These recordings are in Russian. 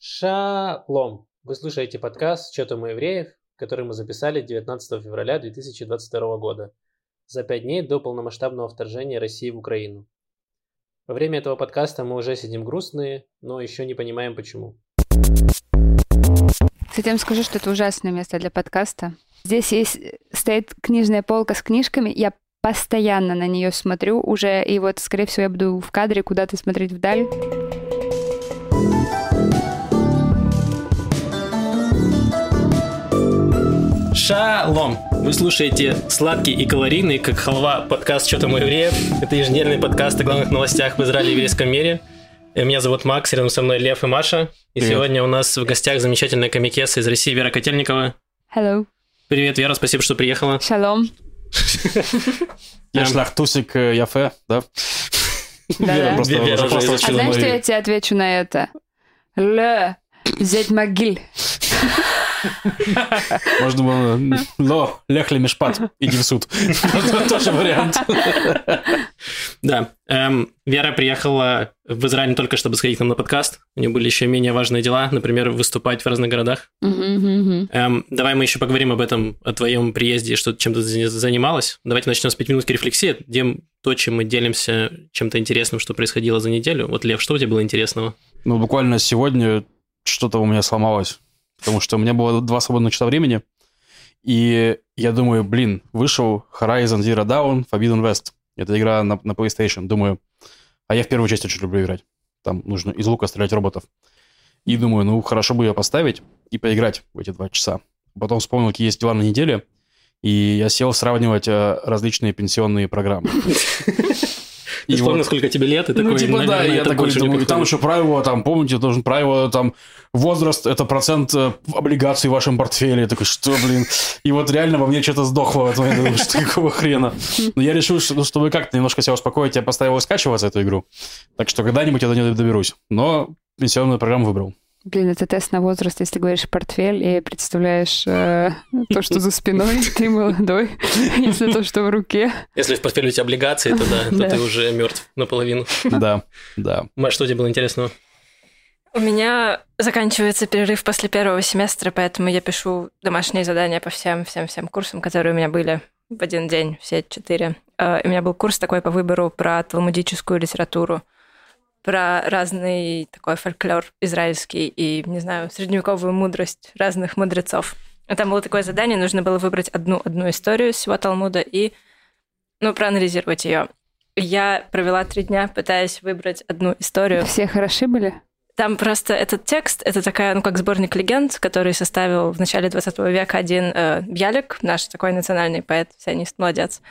Шалом! Вы слушаете подкаст «Что-то у евреев», который мы записали 19 февраля 2022 года, за пять дней до полномасштабного вторжения России в Украину. Во время этого подкаста мы уже сидим грустные, но еще не понимаем почему. Вам скажу, что это ужасное место для подкаста. Здесь есть, стоит книжная полка с книжками, я постоянно на нее смотрю уже, и вот, скорее всего, я буду в кадре куда-то смотреть вдаль. Шалом! Вы слушаете сладкий и калорийный, как халва, подкаст «Что там у евреев». Это еженедельный подкаст о главных новостях в Израиле и еврейском мире. Э, Меня зовут Макс, рядом со мной Лев и Маша. И Привет. сегодня у нас в гостях замечательная комикеса из России Вера Котельникова. Hello. Привет, Вера, спасибо, что приехала. Шалом. Я Эм. шлях Тусик э, Яфе, да? Да-да. Вера просто- Вера уже просто изучила А знаешь, что я тебе отвечу на это? Ле, взять могиль. Можно было... Но, лехли мешпат, иди в суд. Это Тоже вариант. Да, эм, Вера приехала в Израиль не только чтобы сходить к нам на подкаст. У нее были еще менее важные дела, например, выступать в разных городах. Эм, давай мы еще поговорим об этом, о твоем приезде, что ты чем-то за- занималась. Давайте начнем с пятиминутки рефлексии, где то, чем мы делимся, чем-то интересным, что происходило за неделю. Вот, Лев, что у тебя было интересного? Ну, буквально сегодня что-то у меня сломалось. Потому что у меня было два свободных часа времени. И я думаю, блин, вышел Horizon Zero Dawn Forbidden West. Это игра на, на PlayStation. Думаю, а я в первую часть очень люблю играть. Там нужно из лука стрелять роботов. И думаю, ну, хорошо бы ее поставить и поиграть в эти два часа. Потом вспомнил, какие есть дела на неделе, и я сел сравнивать э, различные пенсионные программы. Ты И вспомнил, вот- сколько тебе лет, и ну, такой, типа, да, наверное, я это такой думаю, там подходит. еще правило, там, помните, должен правило, там, возраст, это процент э, облигаций в вашем портфеле. Я такой, что, блин? И вот реально во мне что-то сдохло в этот момент. Я думаю, что какого хрена? Но я решил, что, ну, чтобы как-то немножко себя успокоить, я поставил скачиваться эту игру. Так что когда-нибудь я до нее доберусь. Но пенсионную программу выбрал. Блин, это тест на возраст, если говоришь портфель и представляешь э, то, что за спиной, ты молодой, если то, что в руке. Если в портфеле у тебя облигации, то да, то ты уже мертв наполовину. Да, да. Маш, что тебе было интересного? У меня заканчивается перерыв после первого семестра, поэтому я пишу домашние задания по всем, всем, всем курсам, которые у меня были в один день, все четыре. Э, У меня был курс такой по выбору про талмудическую литературу, про разный такой фольклор израильский и, не знаю, средневековую мудрость разных мудрецов. И Там было такое задание, нужно было выбрать одну, одну историю из всего Талмуда и, ну, проанализировать ее. Я провела три дня, пытаясь выбрать одну историю. Все хороши были? Там просто этот текст, это такая, ну, как сборник легенд, который составил в начале 20 века один э, Бьялик, наш такой национальный поэт, сионист, молодец.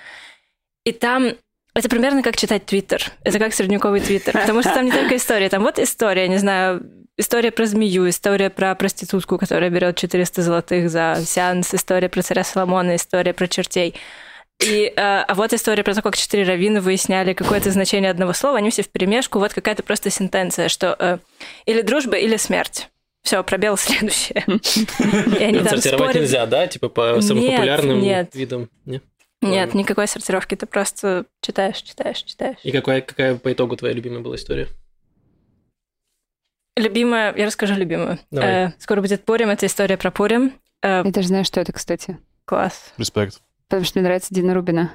И там это примерно как читать Твиттер. Это как средневековый Твиттер. Потому что там не только история. Там вот история, не знаю, история про змею, история про проститутку, которая берет 400 золотых за сеанс, история про царя Соломона, история про чертей. И, э, а вот история про то, как четыре раввина выясняли какое-то значение одного слова, они все в перемешку, вот какая-то просто сентенция, что э, или дружба, или смерть. Все, пробел следующее. И они там Сортировать спорят. нельзя, да? Типа по самым популярным видам? Нет? Нет, никакой сортировки, ты просто читаешь, читаешь, читаешь. И какая, какая по итогу твоя любимая была история? Любимая, я расскажу любимую. Давай. Э, скоро будет Пурим, это история про Пурим. Э, Я даже знаю, что это, кстати. класс. Респект. Потому что мне нравится Дина Рубина.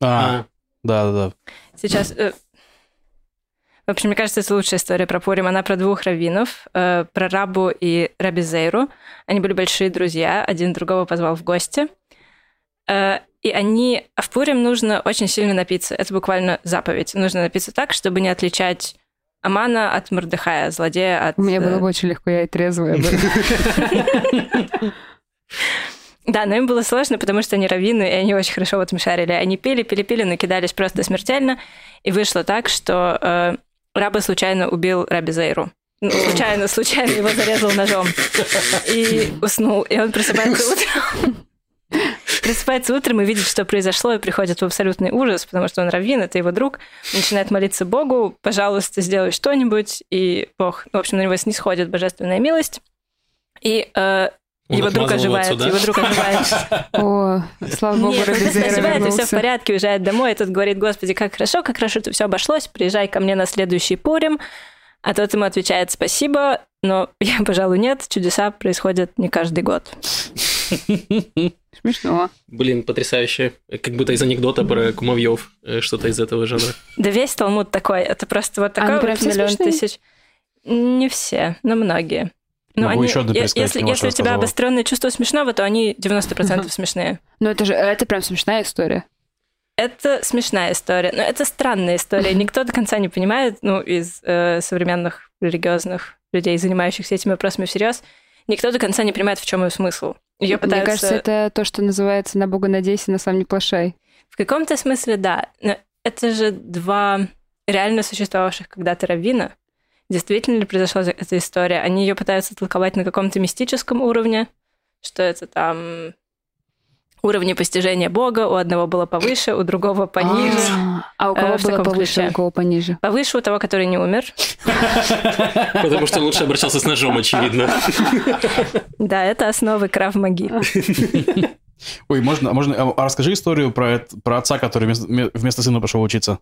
А, да-да-да. Сейчас... э, в общем, мне кажется, это лучшая история про Пурим. Она про двух раввинов, э, про Рабу и Раби Зейру. Они были большие друзья, один другого позвал в гости. Э, и они... А в Пурим нужно очень сильно напиться. Это буквально заповедь. Нужно напиться так, чтобы не отличать Амана от Мордыхая, злодея от... У меня э, было бы очень легко, я и трезвая была. Да, но им было сложно, потому что они раввины, и они очень хорошо вот шарили. Они пили, пили, пили, накидались просто смертельно. И вышло так, что э, Раба случайно убил Раби Зейру. Ну, случайно, случайно его зарезал ножом. И уснул. И он просыпается утром. Просыпается утром и видит, что произошло, и приходит в абсолютный ужас, потому что он раввин, это его друг, начинает молиться Богу, пожалуйста, сделай что-нибудь, и Бог, ну, в общем, на него снисходит божественная милость, и э, его друг оживает, его друг оживает. О, слава богу, Нет, оживает, и все в порядке, уезжает домой, и тут говорит, господи, как хорошо, как хорошо, это все обошлось, приезжай ко мне на следующий Пурим, А тот ему отвечает «спасибо, но я, пожалуй, нет, чудеса происходят не каждый год». Смешно. Блин, потрясающе. Как будто из анекдота про кумовьев, э, что-то из этого жанра. Да весь Талмуд такой, это просто вот такой А, ну, прям вот миллион тысяч. Не все, но многие. Но Могу еще одну если, если у тебя обостренное чувство смешного, то они 90% смешные. Ну это же, это прям смешная история. Это смешная история, но это странная история. Никто до конца не понимает, ну, из э, современных религиозных людей, занимающихся этими вопросами всерьез, никто до конца не понимает, в чем ее смысл. Ее Мне пытаются... кажется, это то, что называется «на Бога надейся, на сам не плашай». В каком-то смысле, да. Но это же два реально существовавших когда-то раввина. Действительно ли произошла эта история? Они ее пытаются толковать на каком-то мистическом уровне, что это там уровни постижения Бога, у одного было повыше, у другого пониже. А, А у Э, кого было повыше, а у кого пониже? Повыше у того, который не умер. Потому что лучше обращался с ножом, очевидно. Да, это основы крав-маги. Ой, можно, можно, а а расскажи историю про, про отца, который вместо, ме- вместо сына пошел учиться.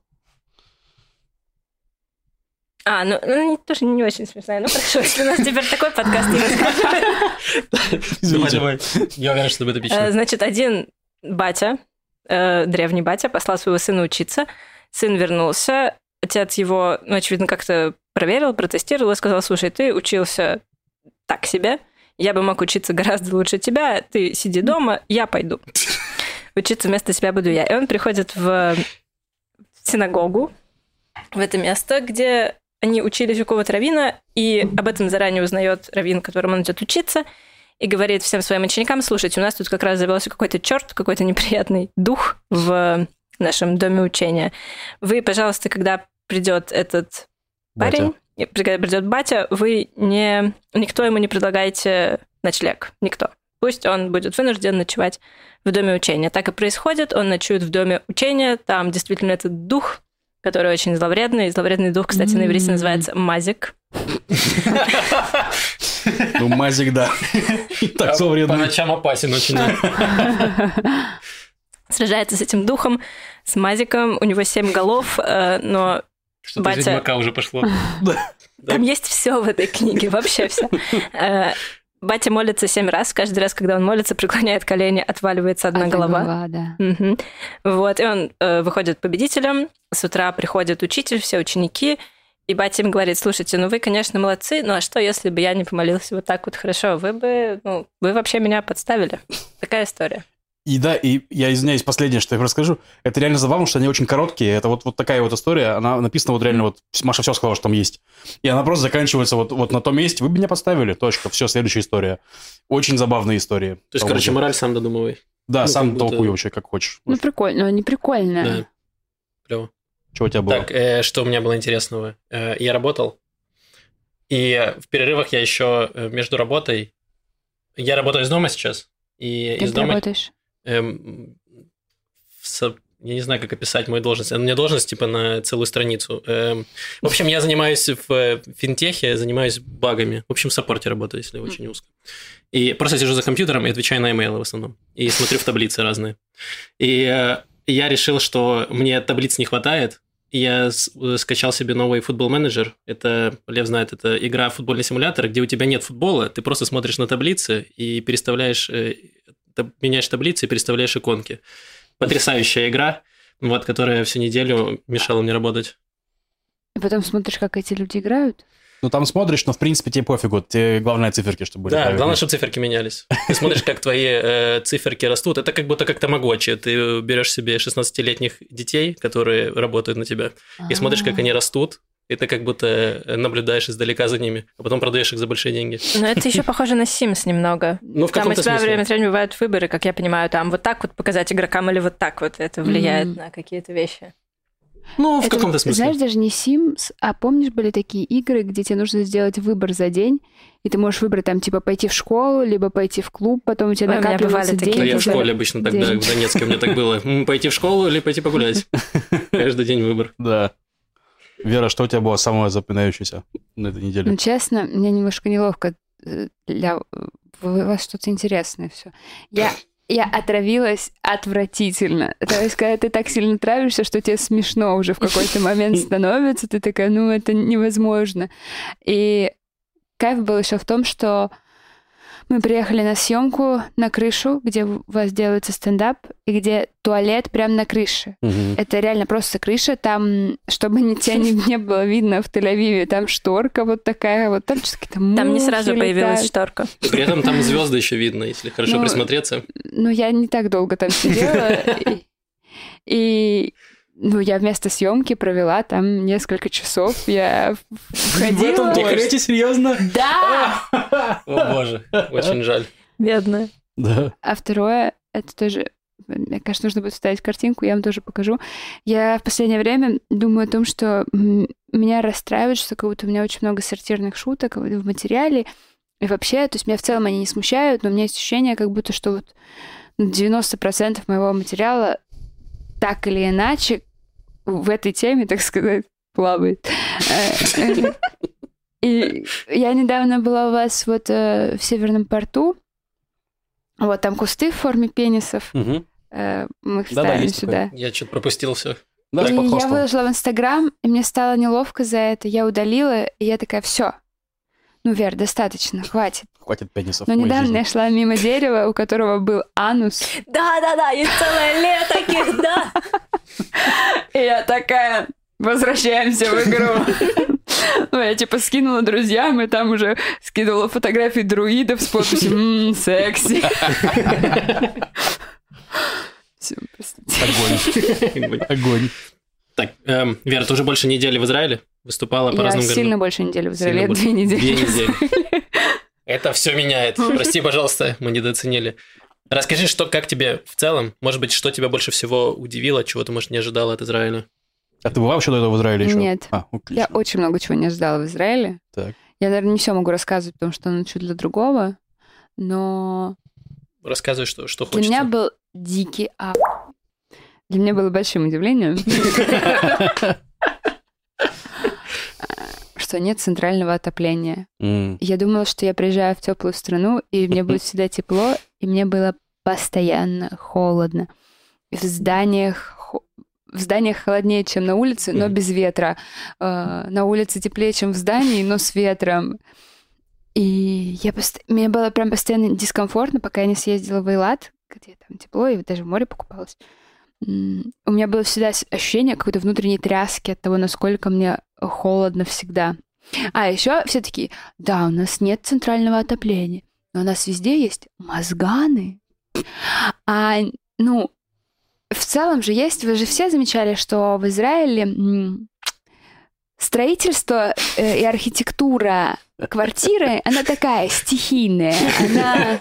А, ну, ну, не- тоже не очень смешная. Ну, хорошо, если у нас теперь такой подкаст, я расскажу. Я уверен, что это Э, эпично. Значит, один батя, э, древний батя, послал своего сына учиться. Сын вернулся. Отец его, ну, очевидно, как-то проверил, протестировал и сказал, слушай, ты учился так себе, я бы мог учиться гораздо лучше тебя, ты сиди дома, я пойду. Учиться вместо себя буду я. И он приходит в синагогу, в это место, где они учились у какого-то равина, и об этом заранее узнает раввин, которому он идет учиться, и говорит всем своим ученикам, слушайте, у нас тут как раз завелся какой-то черт, какой-то неприятный дух в нашем доме учения. Вы, пожалуйста, когда придет этот Батя. парень, когда придет батя, вы не... Никто ему не предлагаете ночлег. Никто. Пусть он будет вынужден ночевать в доме учения. Так и происходит. Он ночует в доме учения. Там действительно этот дух, который очень зловредный. Зловредный дух, кстати, на иврите называется мазик. Ну, мазик, да. Так, По зловредный. ночам опасен очень. Сражается с этим духом, с мазиком. У него семь голов, э, но Что-то из Батя. Ведьмака уже пошло. Там есть все в этой книге, вообще все. Батя молится семь раз. Каждый раз, когда он молится, преклоняет колени, отваливается одна голова. да. Мгм. Вот, и он э, выходит победителем. С утра приходит учитель, все ученики, и батя им говорит, слушайте, ну вы, конечно, молодцы, ну а что, если бы я не помолился вот так вот хорошо? Вы бы, ну, вы вообще меня подставили. Такая история. И да, и я извиняюсь, последнее, что я расскажу, это реально забавно, что они очень короткие. Это вот, вот такая вот история, она написана вот реально вот, Маша все сказала, что там есть. И она просто заканчивается вот, вот на том месте, вы бы меня подставили, точка, все, следующая история. Очень забавная история. То есть, короче, мораль сам додумывай. Да, ну, сам будто- толкуй вообще, как хочешь. Ну, прикольно, не прикольно. Да. Клево. Что у тебя было? Так, э, что у меня было интересного? Э, я работал, и в перерывах я еще э, между работой... Я работаю из дома сейчас, и Кем из дома... работаешь? Эм, со- я не знаю, как описать мою должность. У меня должность типа на целую страницу. Эм, в общем, я занимаюсь в э, финтехе, занимаюсь багами. В общем, в саппорте работаю, если очень узко. И просто сижу за компьютером и отвечаю на имейлы в основном. И смотрю в таблицы разные. И э, я решил, что мне таблиц не хватает. Я э, скачал себе новый футбол менеджер. Это, Лев знает, это игра футбольный симулятор, где у тебя нет футбола, ты просто смотришь на таблицы и переставляешь, э, та- меняешь таблицы и переставляешь иконки. Потрясающая игра, вот, которая всю неделю мешала мне работать. И потом смотришь, как эти люди играют. Ну, там смотришь, но, в принципе, тебе пофигу. Тебе главное циферки, чтобы были да, правильные. главное, чтобы циферки менялись. Ты смотришь, как твои э, циферки растут. Это как будто как тамагочи. Ты берешь себе 16-летних детей, которые работают на тебя, и смотришь, как они растут. И ты как будто э, наблюдаешь издалека за ними, а потом продаешь их за большие деньги. Но это еще похоже на Sims немного. Ну, в Там у каком-то тебя смысле. время от времени бывают выборы, как я понимаю, там вот так вот показать игрокам или вот так вот это влияет Мгм. на какие-то вещи. Ну, в Это, каком-то смысле. Знаешь, даже не Sims, а помнишь, были такие игры, где тебе нужно сделать выбор за день, и ты можешь выбрать там, типа, пойти в школу, либо пойти в клуб, потом у тебя Ой, у меня накапливаются бывали такие деньги. Ну, я в школе обычно тогда, в Донецке у меня так было. Пойти в школу или пойти погулять? Каждый день выбор. Да. Вера, что у тебя было самое запоминающееся на этой неделе? Ну, честно, мне немножко неловко э, для... У вас что-то интересное все. Я я отравилась отвратительно. То есть, когда ты так сильно травишься, что тебе смешно уже в какой-то момент становится, ты такая, ну, это невозможно. И кайф был еще в том, что мы приехали на съемку на крышу, где у вас делается стендап, и где туалет прямо на крыше. Мгм. Это реально просто крыша. Там, чтобы ни- тебя не, не было видно в Тель-Авиве, там шторка вот такая, вот там что-то какие-то Там не сразу появилась летают. шторка. При этом там звезды еще видно, если хорошо Ну, присмотреться. Ну, я не так долго там сидела. И, ну, я вместо съемки провела там несколько часов. Я в- входила... туалете, серьезно? Да! О боже, очень жаль. Бедная. Да. А второе, это тоже, мне кажется, нужно будет вставить картинку, я вам тоже покажу. Я в последнее время думаю о том, что меня расстраивает, что как будто у меня очень много сортирных шуток в материале. И вообще, то есть меня в целом они не смущают, но у меня есть ощущение, как будто что вот 90% моего материала так или иначе в этой теме, так сказать, плавает. Э, И я недавно была у вас вот э, в Северном порту, вот там кусты в форме пенисов. Э, Мы их ставим сюда. Я что-то пропустил все. Да, и я выложила в Инстаграм, и мне стало неловко за это. Я удалила, и я такая, все. Ну, Вер, достаточно, хватит. Хватит пенисов Но недавно жизни. я шла мимо дерева, у которого был анус. Да-да-да, есть целое лето таких, да. И я такая, возвращаемся в игру. Ну, я типа скинула друзьям, и там уже скидывала фотографии друидов с подписью «Ммм, секси». Простите. Огонь. Огонь. Так, эм, Вера, ты уже больше недели в Израиле? Выступала по Я разным сильно городам? больше недели в Сильно Израиле, больше. две недели. Две недели. Это все меняет. Прости, пожалуйста, мы недооценили. Расскажи, что, как тебе в целом? Может быть, что тебя больше всего удивило, чего ты, может, не ожидала от Израиля? А ты была вообще до этого в Израиле еще? Нет. А, Я очень много чего не ожидала в Израиле. Так. Я, наверное, не все могу рассказывать, потому что оно чуть для другого. Но Рассказывай, что, что для хочется. меня был дикий ап. Для меня было большим удивлением, что нет центрального отопления. М. Я думала, что я приезжаю в теплую страну, и мне будет всегда тепло, и мне было постоянно холодно. В зданиях в зданиях холоднее, чем на улице, но без ветра. Э, На улице теплее, чем в здании, но с ветром. И я пост... мне было прям постоянно дискомфортно, пока я не съездила в Эйлат, где там тепло, и даже в море покупалась. У меня было всегда ощущение какой-то внутренней тряски от того, насколько мне холодно всегда. А еще все таки да, у нас нет центрального отопления, но у нас везде есть мозганы. А, ну, в целом же есть, вы же все замечали, что в Израиле строительство э, и архитектура квартиры, она такая стихийная, она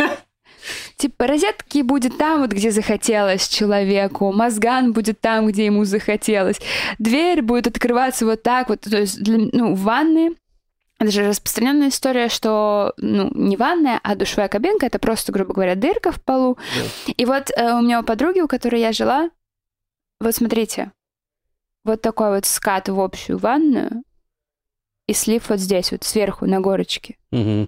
Типа розетки будет там, вот где захотелось человеку, мозган будет там, где ему захотелось, дверь будет открываться вот так вот, то есть, для- ну, в ванной это же распространенная история, что, ну, не ванная, а душевая кабинка, это просто, грубо говоря, дырка в полу. И вот э, у меня у подруги, у которой я жила, вот смотрите, вот такой вот скат в общую ванную и слив вот здесь, вот сверху на горочке. Мгм.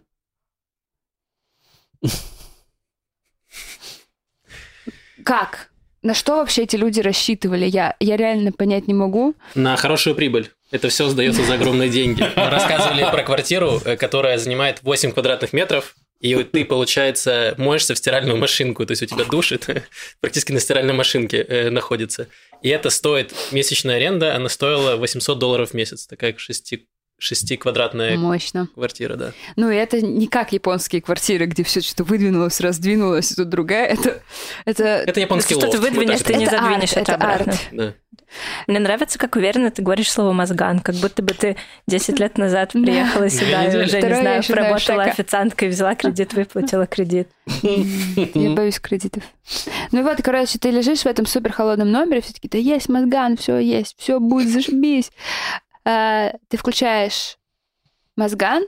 Как? На что вообще эти люди рассчитывали? Я, я реально понять не могу. На хорошую прибыль. Это все сдается за огромные деньги. Мы рассказывали про квартиру, э, которая занимает 8 квадратных метров, и вот ты, получается, моешься в стиральную машинку, то есть у тебя душ это практически на стиральной машинке э, находится. И это стоит, месячная аренда, она стоила 800 долларов в месяц, такая 6, 6-квадратная Мощно. квартира, да. Ну, и это не как японские квартиры, где все что-то выдвинулось, раздвинулось, и тут другая. Это, это, Это японский что-то лофт. вот выдвинешь, ты не Это задвинешь арт, это это обратно. арт. Да. Мне нравится, как уверенно ты говоришь слово «мозган», как будто бы ты 10 лет назад приехала сюда и уже, не знаю, шака. официанткой, взяла кредит, выплатила кредит. Я боюсь кредитов. Ну и вот, короче, ты лежишь в этом супер холодном номере, все таки да есть мозган, все есть, все будет, зашибись. А, ты включаешь мозган,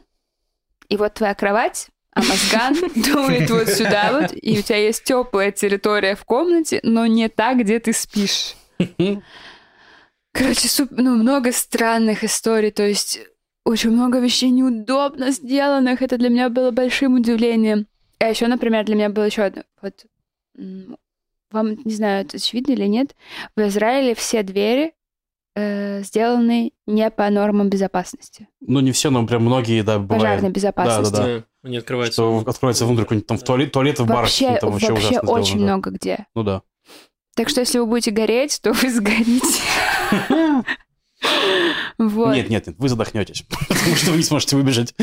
и вот твоя кровать, а мозган дует вот сюда вот, и у тебя есть теплая территория в комнате, но не та, где ты спишь. Короче, суп- ну, много странных историй, то есть очень много вещей неудобно сделанных. Это для меня было большим удивлением. А еще, например, для меня было еще одно. Вот вам, не знаю, это очевидно или нет, в Израиле все двери э, сделаны не по нормам безопасности, Ну, не все, но прям многие, да, пожарной бывает. безопасности. Да. Да, Они открываются. Что откроется внутрь какой-нибудь там в туалет, туалет в барах, Вообще, там вообще, вообще очень сделано, да. много где. Ну да. Так что если вы будете гореть, то вы сгорите. Вот. Нет, нет, нет, вы задохнетесь, потому что вы не сможете выбежать.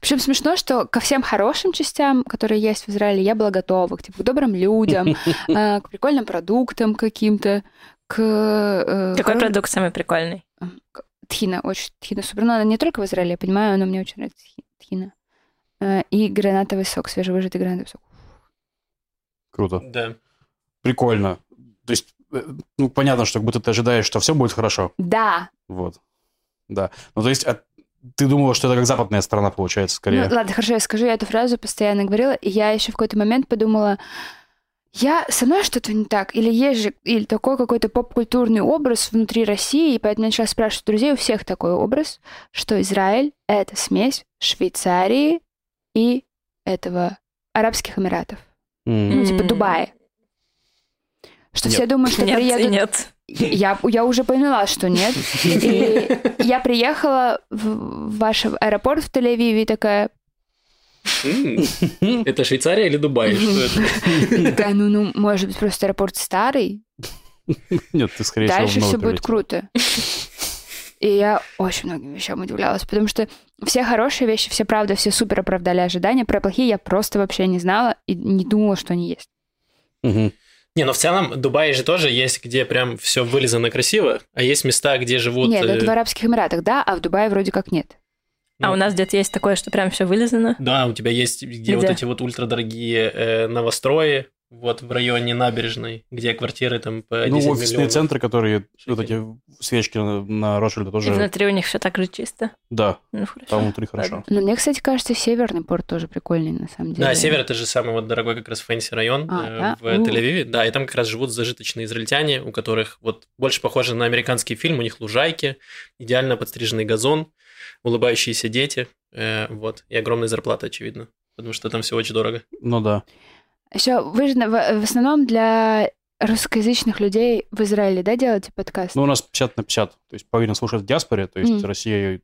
Причем смешно, что ко всем хорошим частям, которые есть в Израиле, я была готова. К, типа, к добрым людям, э, к прикольным продуктам каким-то, к... э, Какой хоро- продукт самый прикольный? Тхина, очень тхина супер. Но она не только в Израиле, я понимаю, но мне очень нравится тхи- тхина. Э, И гранатовый сок, свежевыжатый гранатовый сок. Круто. Да. Прикольно. То есть, э, ну, понятно, что как будто ты ожидаешь, что все будет хорошо. Да. Вот. Да. Ну, то есть, а ты думала, что это как западная страна получается, скорее. Ну, ладно, хорошо, я скажу, я эту фразу постоянно говорила, и я еще в какой-то момент подумала, я со мной что-то не так, или есть же или такой какой-то поп-культурный образ внутри России, и поэтому я начала спрашивать друзей, у всех такой образ, что Израиль — это смесь Швейцарии и этого Арабских Эмиратов, М. ну, типа. Дубая. Что Нет. все думают, что Нет, приедут... нет. Я, я уже поняла, что нет. И я приехала в ваш аэропорт в Тель-Авиве и такая, Это Швейцария или Дубай? Такая, ну, ну, может быть, просто аэропорт старый, Нет, ты, скорее всего, дальше все будет круто. И я очень многим вещам удивлялась, потому что все хорошие вещи, все правда, все супер оправдали ожидания. Про плохие я просто вообще не знала и не думала, что они есть. Мгм. Не, но в целом Дубай же тоже есть, где прям все вылизано красиво, а есть места, где живут... Нет, э, это в Арабских Эмиратах, да, а в Дубае вроде как нет. А ну, у нас где-то есть такое, что прям все вылизано. Да, у тебя есть где, вот Где? эти вот ультрадорогие э, новострои, вот в районе набережной, где квартиры там по 10 Ну, офисные миллионов. центры, которые, вот шекелей. эти свечки на, на Ротшильда И тоже, внутри у них все так же чисто. да, Ну, хорошо. там внутри хорошо. Ладно. Но мне, кстати, кажется, Северный порт тоже прикольный, на самом деле. Да, север это же самый вот дорогой как раз fancy район А, э, да? в. Тель-Авиве. Да, и там как раз живут зажиточные израильтяне, у которых вот больше похоже на американский фильм, у них лужайки, идеально подстриженный газон, улыбающиеся дети, э, вот, и огромная зарплата, очевидно, потому что там все очень дорого. Ну да. Еще вы же в, основном для русскоязычных людей в Израиле, да, делаете подкаст? Ну, у нас 50 на 50. То есть половина слушает в диаспоре, то есть Мгм. Россия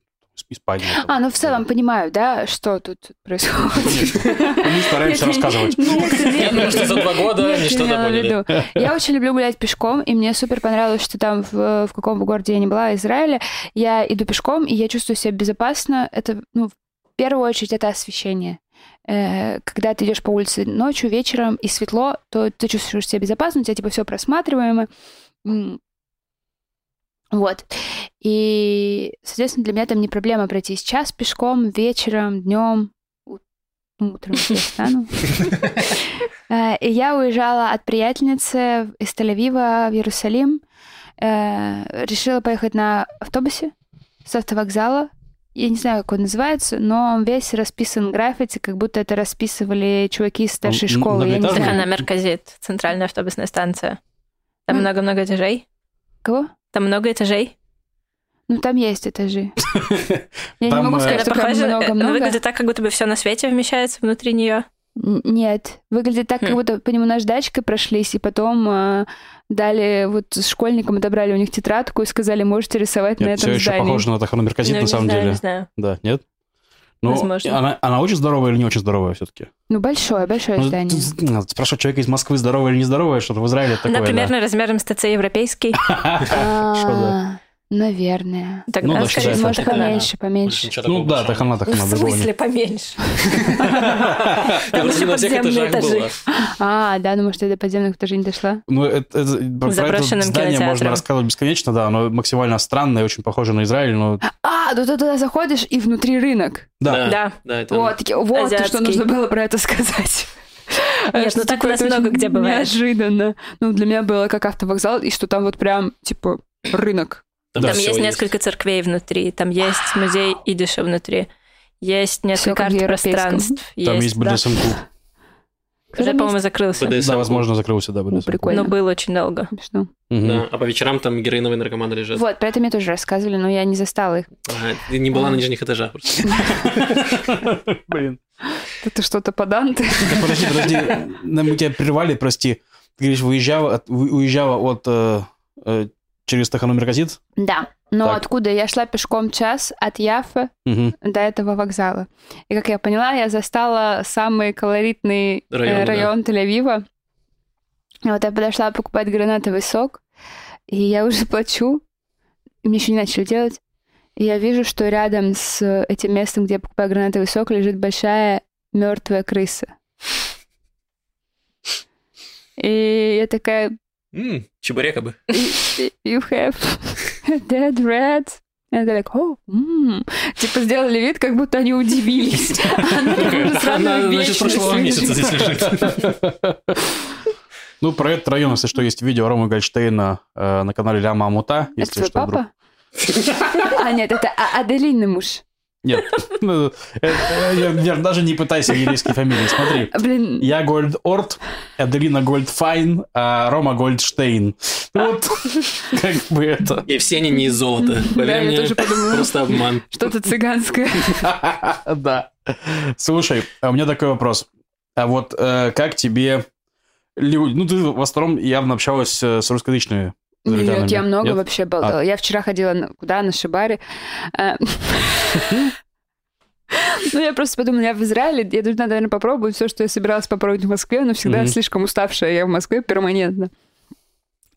Испания. там. А, ну в целом понимаю, да, что тут происходит. Мы стараемся рассказывать. Я думаю, что за два года в поняли. Я очень люблю гулять пешком, и мне супер понравилось, что там в, каком бы городе я ни была, Израиле, я иду пешком, и я чувствую себя безопасно. Это, ну, в первую очередь, это освещение. Э, Когда ты идешь по улице ночью, вечером и светло, то ты чувствуешь себя безопасно, у тебя типа все просматриваемо. Вот. И, соответственно, для меня там не проблема пройти час пешком, вечером, днем, ну, утром если я встану. Э, И я уезжала от приятельницы из Тель-Авива в Иерусалим. Э, Решила поехать на автобусе с автовокзала. Я не знаю, как он называется, но он весь расписан граффити, как будто это расписывали чуваки из старшей Он школы. Я не знаю. Она Мерказит, центральная автобусная станция. Там много-много этажей. Кого? Там много этажей. Ну, там есть этажи. Я не могу э, сказать, что прям похоже, э, много-много. выглядит так, как будто бы все на свете вмещается внутри нее. Нет, выглядит так, как Хм. будто по нему наждачкой прошлись, и потом э, дали, вот с школьникам отобрали у них тетрадку и сказали, можете рисовать на Нет, все этом еще здании. похоже на Таханомерказит, Ну, на не самом знаю, деле. Не знаю. Да, нет? Ну, Возможно. Она, она очень здоровая или не очень здоровая все-таки? Ну, большое, большое Ну, здание. ты- спрашивать человека из Москвы, здоровая или не здоровая, что-то в Израиле такое, Она примерно размером с ТЦ европейский. да. Что да. А, Наверное. Тогда, Ну да, скорее считается всего, Может, так она. поменьше, поменьше. Ну да, большого. Тахана, В Тахана, другого нет. смысле поменьше? На всех Подземные этажи. А, да, ну, может, я до подземных тоже не дошла. Ну, это, здание можно рассказывать бесконечно, да, оно максимально странное, очень похоже на Израиль, но А, ну ты туда заходишь, и внутри рынок. да. Да. Да. Вот, вот что нужно было про это сказать. Нет, ну так у нас много где бывает. Неожиданно. Ну, для меня было как автовокзал, и что там вот прям, типа, рынок. Там Там есть несколько церквей внутри, там есть музей идиша внутри, есть несколько как в карт европейском. пространств. Там есть да. БДСМ-клуб. Уже, там по-моему, есть? закрылся. БДСМ. Да, возможно, закрылся, да, БДСМ. прикольно. Но был очень долго. Смешно. Мгм. Да, а по вечерам там героиновые наркоманы лежат. Вот, про это мне тоже рассказывали, но я не застала их. Ага, ты не была на нижних этажах просто. Блин. Это что-то по Данте? Так, подожди, подожди. Мы тебя прервали, прости. Ты говоришь, от- уезжала от э, э, через Таханомерказит? Да. Но Так. откуда? Я шла пешком час от Яфы Мгм. до этого вокзала. И, как я поняла, я застала самый колоритный э, Район, район, да. Тель-Авива. Вот я подошла покупать гранатовый сок, и я уже плачу, и мне еще не начали делать. И я вижу, что рядом с этим местом, где я покупаю гранатовый сок, лежит большая мертвая крыса. И я такая, М, Чебурека бы. you have dead rat. И они like, oh, м». Типа сделали вид, как будто они удивились. Она Она, значит, прошлого месяца здесь лежит. Ну, про этот район, если что, есть видео Ромы Гольштейна э, на канале Ляма Амута. Это твой папа? А, нет, это А- Аделинный муж. Нет, ну, э, э, я- я даже не пытайся еврейские фамилии. Смотри, Блин, я Гольд Орт, Аделина Гольдфайн, а Рома Гольдштейн. Вот, как бы это. И все они не из золота. да, я тоже подумала. Просто обман. Что-то цыганское. Да. Слушай, а у меня такой вопрос. А вот э, как тебе люди... Ну, ты в основном явно общалась с русскоязычными. Нет, я много Нет? вообще болтала. Я вчера ходила на- куда? На Шибаре. А, Ну, я просто подумала, я в Израиле, я должна, наверное, попробовать все, что я собиралась попробовать в Москве, но всегда слишком уставшая я в Москве перманентно.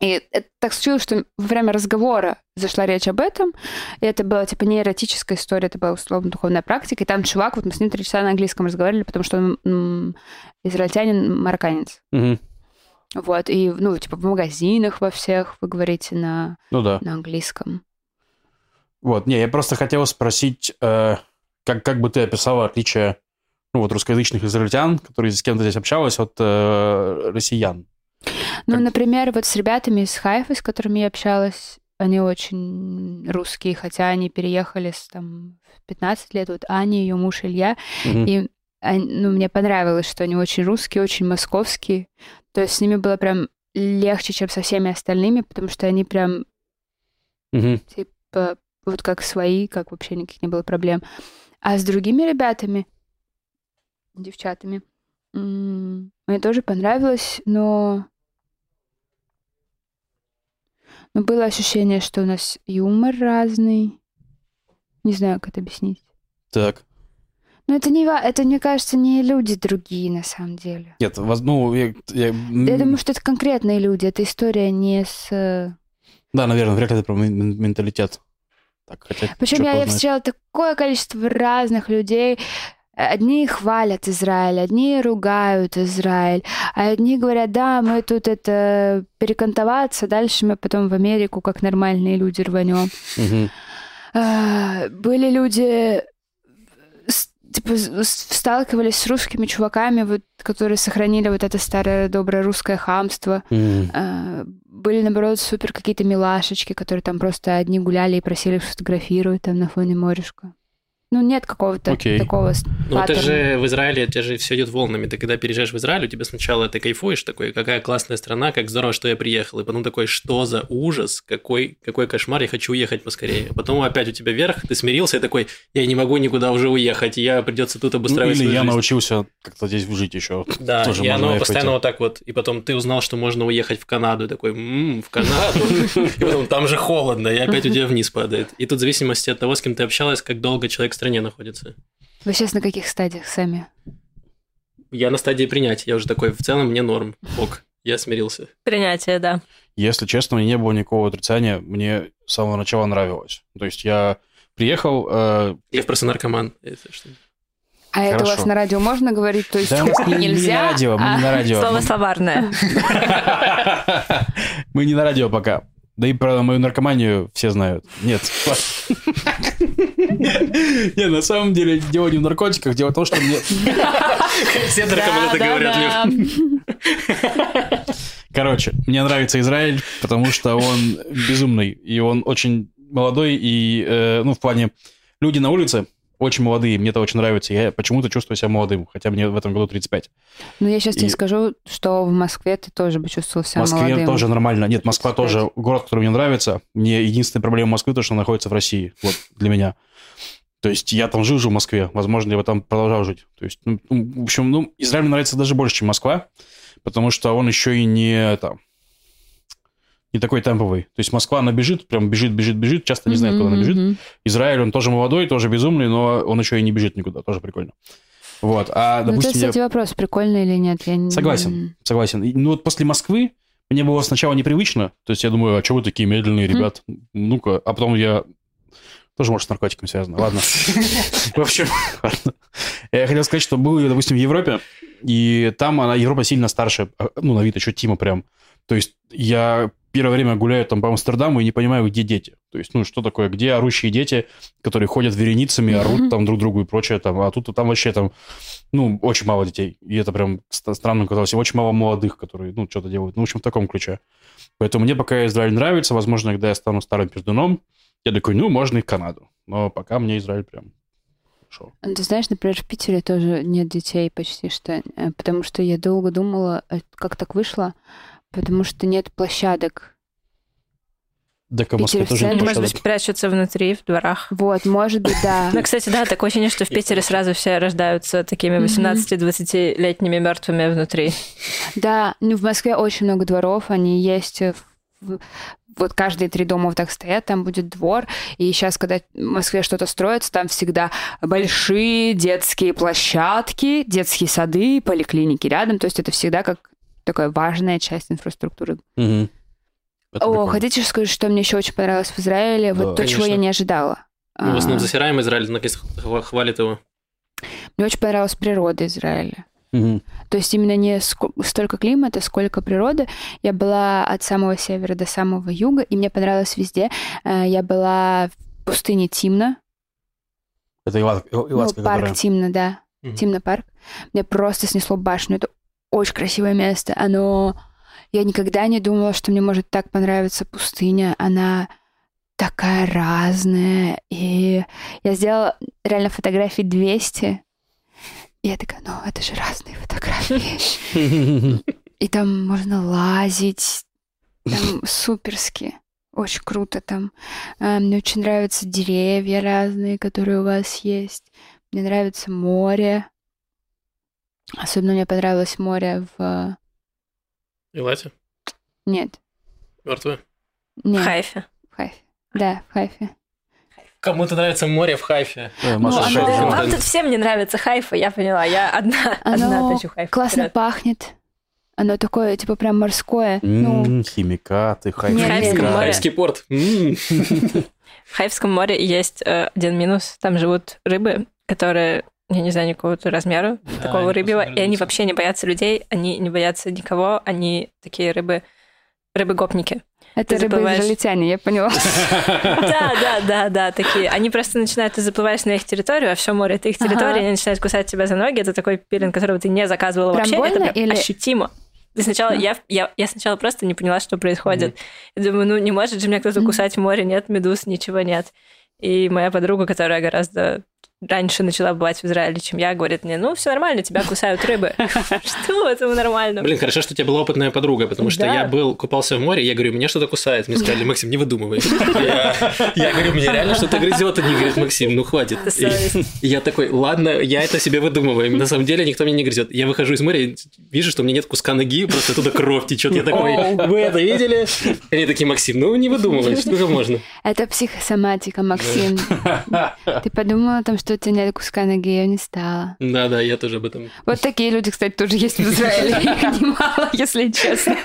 И это так случилось, что во время разговора зашла речь об этом, и это была, типа, не эротическая история, это была, условно, духовная практика, и там чувак, вот мы с ним три часа на английском разговаривали, потому что он м, израильтянин, марокканец. Мгм. Вот, и, ну, типа, в магазинах во всех вы говорите на, Ну да. на английском. Вот, не, я просто хотел спросить, э, как, как бы ты описала отличие ну, вот, русскоязычных израильтян, которые с кем-то здесь общалась, от э, россиян? Ну, Как- например, вот с ребятами из Хайфа, с которыми я общалась, они очень русские, хотя они переехали с, там, в 15 лет. Вот Аня, ее муж Илья. Мгм. И ну, мне понравилось, что они очень русские, очень московские. То есть с ними было прям легче, чем со всеми остальными, потому что они прям, Мгм. типа, вот как свои, как вообще никаких не было проблем. А с другими ребятами, девчатами, мне тоже понравилось, но... Но было ощущение, что у нас юмор разный. Не знаю, как это объяснить. Так. Но это не, это, мне кажется, не люди другие на самом деле. Нет, воз- ну, я, я- Я думаю, что это конкретные люди. Эта история не с... э, Да, наверное, вряд ли это про мен- мен- менталитет. Так, хотя, Причем я, я встречала такое количество разных людей. Одни хвалят Израиль, одни ругают Израиль, а одни говорят, да, мы тут это перекантоваться, дальше мы потом в Америку как нормальные люди рванем. Мгм. А, Были люди, типа, сталкивались с русскими чуваками, вот, которые сохранили вот это старое доброе русское хамство. А, Были, наоборот, супер какие-то милашечки, которые там просто одни гуляли и просили сфотографировать там на фоне морешка. Ну, нет какого-то Окей. такого Ну, это же в Израиле, это же все идет волнами. Ты когда переезжаешь в Израиль, у тебя сначала ты кайфуешь такой, какая классная страна, как здорово, что я приехал. И потом такой, что за ужас, какой, какой кошмар, я хочу уехать поскорее. Потом опять у тебя вверх, ты смирился и такой, я не могу никуда уже уехать, я придется тут Ну, обустраивать или свою я жизнь». научился как-то здесь жить еще. Да, Тоже и оно постоянно а. вот так вот. И потом ты узнал, что можно уехать в Канаду. И такой, «М, в Канаду? И потом там же холодно, и опять у тебя вниз падает. И тут в зависимости от того, с кем ты общалась, как долго человек стране находится. Вы сейчас на каких стадиях сами? Я на стадии принятия, я уже такой, в целом мне норм, ок, я смирился. Принятие, да. Если честно, мне не было никакого отрицания, мне с самого начала нравилось. То есть я приехал... э, Я просто наркоман. если что. А это у вас Хорошо. на радио можно говорить? То есть да, у нас не, не нельзя? на радио, мы а- не на радио. Слово словарное. Мы не на радио пока. Да и про мою наркоманию все знают. Нет. Не, на самом деле дело не в наркотиках, дело в том, что мне... Все наркоманы это говорят. Короче, мне нравится Израиль, потому что он безумный, и он очень молодой, и, э, ну, в плане, люди на улице, очень молодые, мне это очень нравится. Я почему-то чувствую себя молодым, хотя мне в этом году 35. Ну, я сейчас И- тебе скажу, что в Москве ты тоже бы чувствовал В себя Москве молодым. тоже нормально. Нет, Москва 35. тоже город, который мне нравится. Мне единственная проблема Москвы то, что она находится в России. Вот для меня. То есть я там жил же в Москве. Возможно, я бы там продолжал жить. То есть, ну, в общем, ну, Израиль мне нравится даже больше, чем Москва, потому что он еще и не там не такой темповый. То есть Москва, она бежит, прям бежит, бежит, бежит, часто не знает, куда она бежит. мгм. Израиль, он тоже молодой, тоже безумный, но он еще и не бежит никуда, тоже прикольно. Вот, а, Ну, это, допустим, я- кстати, вопрос, прикольно или нет. Я не- Согласен. Согласен. Ну вот после Москвы мне было сначала непривычно. То есть я думаю, а что вы такие медленные, ребят? Ну-ка. А потом я... Тоже, может, с наркотиками связано. Ладно. В общем. Я хотел сказать, что был, я, допустим, в Европе, и там она, Европа сильно старше, а, ну, на вид ощутимо прям. То есть я первое время гуляю там по Амстердаму и не понимаю, где дети. То есть, ну, что такое, где орущие дети, которые ходят вереницами, орут там друг другу и прочее там. А тут там вообще там, ну, очень мало детей. И это прям ст- странно казалось. И очень мало молодых, которые, ну, что-то делают. Ну, в общем, в таком ключе. Поэтому мне пока Израиль нравится. Возможно, когда я стану старым пердуном, я такой, ну, можно и Канаду. Но пока мне Израиль прям хорошо. Ну, Ты знаешь, например, в Питере тоже нет детей почти что, э, потому что я долго думала, э, как так вышло, потому что нет площадок. А тоже нет центре. Может быть, прячутся внутри, в дворах. Вот, может быть, да. Ну, кстати, да, такое ощущение, что в Питере сразу все рождаются такими Мгм. 18-20-летними мертвыми внутри. Да, ну в Москве очень много дворов, они есть э, в- вот каждые три дома вот так стоят, там будет двор. И сейчас, когда в Москве что-то строится, там всегда большие детские площадки, детские сады, поликлиники рядом. То есть это всегда как такая важная часть инфраструктуры. Это О, прикольно. хотите сказать, что мне еще очень понравилось в Израиле? Да. Вот то, чего я Конечно. не ожидала. Мы в основном А, засираем Израиль, наконец хва- хвалит его. Мне очень понравилась природа Израиля. Мгм. То есть именно не столько климата, сколько природы. Я была от самого севера до самого юга, и мне понравилось везде. Э, Я была в пустыне Тимна, Это Ила- Ил- ну, парк которая- Тимна, да, Мгм. Тимна парк. Мне просто снесло башню. Это очень красивое место. Оно... Я никогда не думала, что мне может так понравиться пустыня. Она такая разная. И я сделала реально фотографий 200. И я такая, ну, это же разные фотографии. И там можно лазить. Там суперски. Очень круто там. А, Мне очень нравятся деревья разные, которые у вас есть. Мне нравится море. Особенно мне понравилось море в... Илате? Нет. Мертвые? В Нет, Хайфе. в Хайфе. Да, в Хайфе. Кому-то нравится море в Хайфе. Э, Ну, оно- Вам тут всем не нравится Хайфа, я поняла. Я одна, одна Оно тащу Хайфа. Классно вперед. пахнет. Оно такое, типа, прям морское. Ну, М, Химикаты, Не, хайфы. Хайфское море. Хайфский порт. М. В Хайфском море есть э, один минус. Там живут рыбы, которые, я не знаю, никакого размера, Да, такого рыбьего, и они вообще не боятся людей, они не боятся никого, они такие рыбы, рыбы-гопники. это ты заплываешь- рыбы-израильтяне, я поняла. Да, да, да, да, такие. Они просто начинают, ты заплываешь на их территорию, а все море это их территория, они начинают кусать тебя за ноги. Это такой пилинг, которого ты не заказывала вообще. это ощутимо. И сначала я, я, я сначала просто не поняла, что происходит. Я думаю, ну не может же меня кто-то кусать в море, нет медуз, ничего нет. И моя подруга, которая гораздо раньше начала бывать в Израиле, чем я, говорит мне, ну все нормально, тебя кусают рыбы. Что это нормально? Блин, хорошо, что у тебя была опытная подруга, потому что я был, купался в море, я говорю, меня что-то кусает. Мне сказали, Максим, не выдумывай. Я говорю, мне реально что-то грызет. Они говорят, Максим, ну хватит. Я такой, ладно, я это себе выдумываю. На самом деле никто меня не грызет. Я выхожу из моря, и вижу, что у меня нет куска ноги, просто оттуда кровь течет. Я такой, вы это видели? Они такие, Максим, ну не выдумывай, сколько можно. Это психосоматика, Максим. Ты подумала о том, что у тебя нет куска ноги, я не стала. Да-да, я тоже об этом. Вот такие люди, кстати, тоже есть в Израиле. Их Немало, если честно.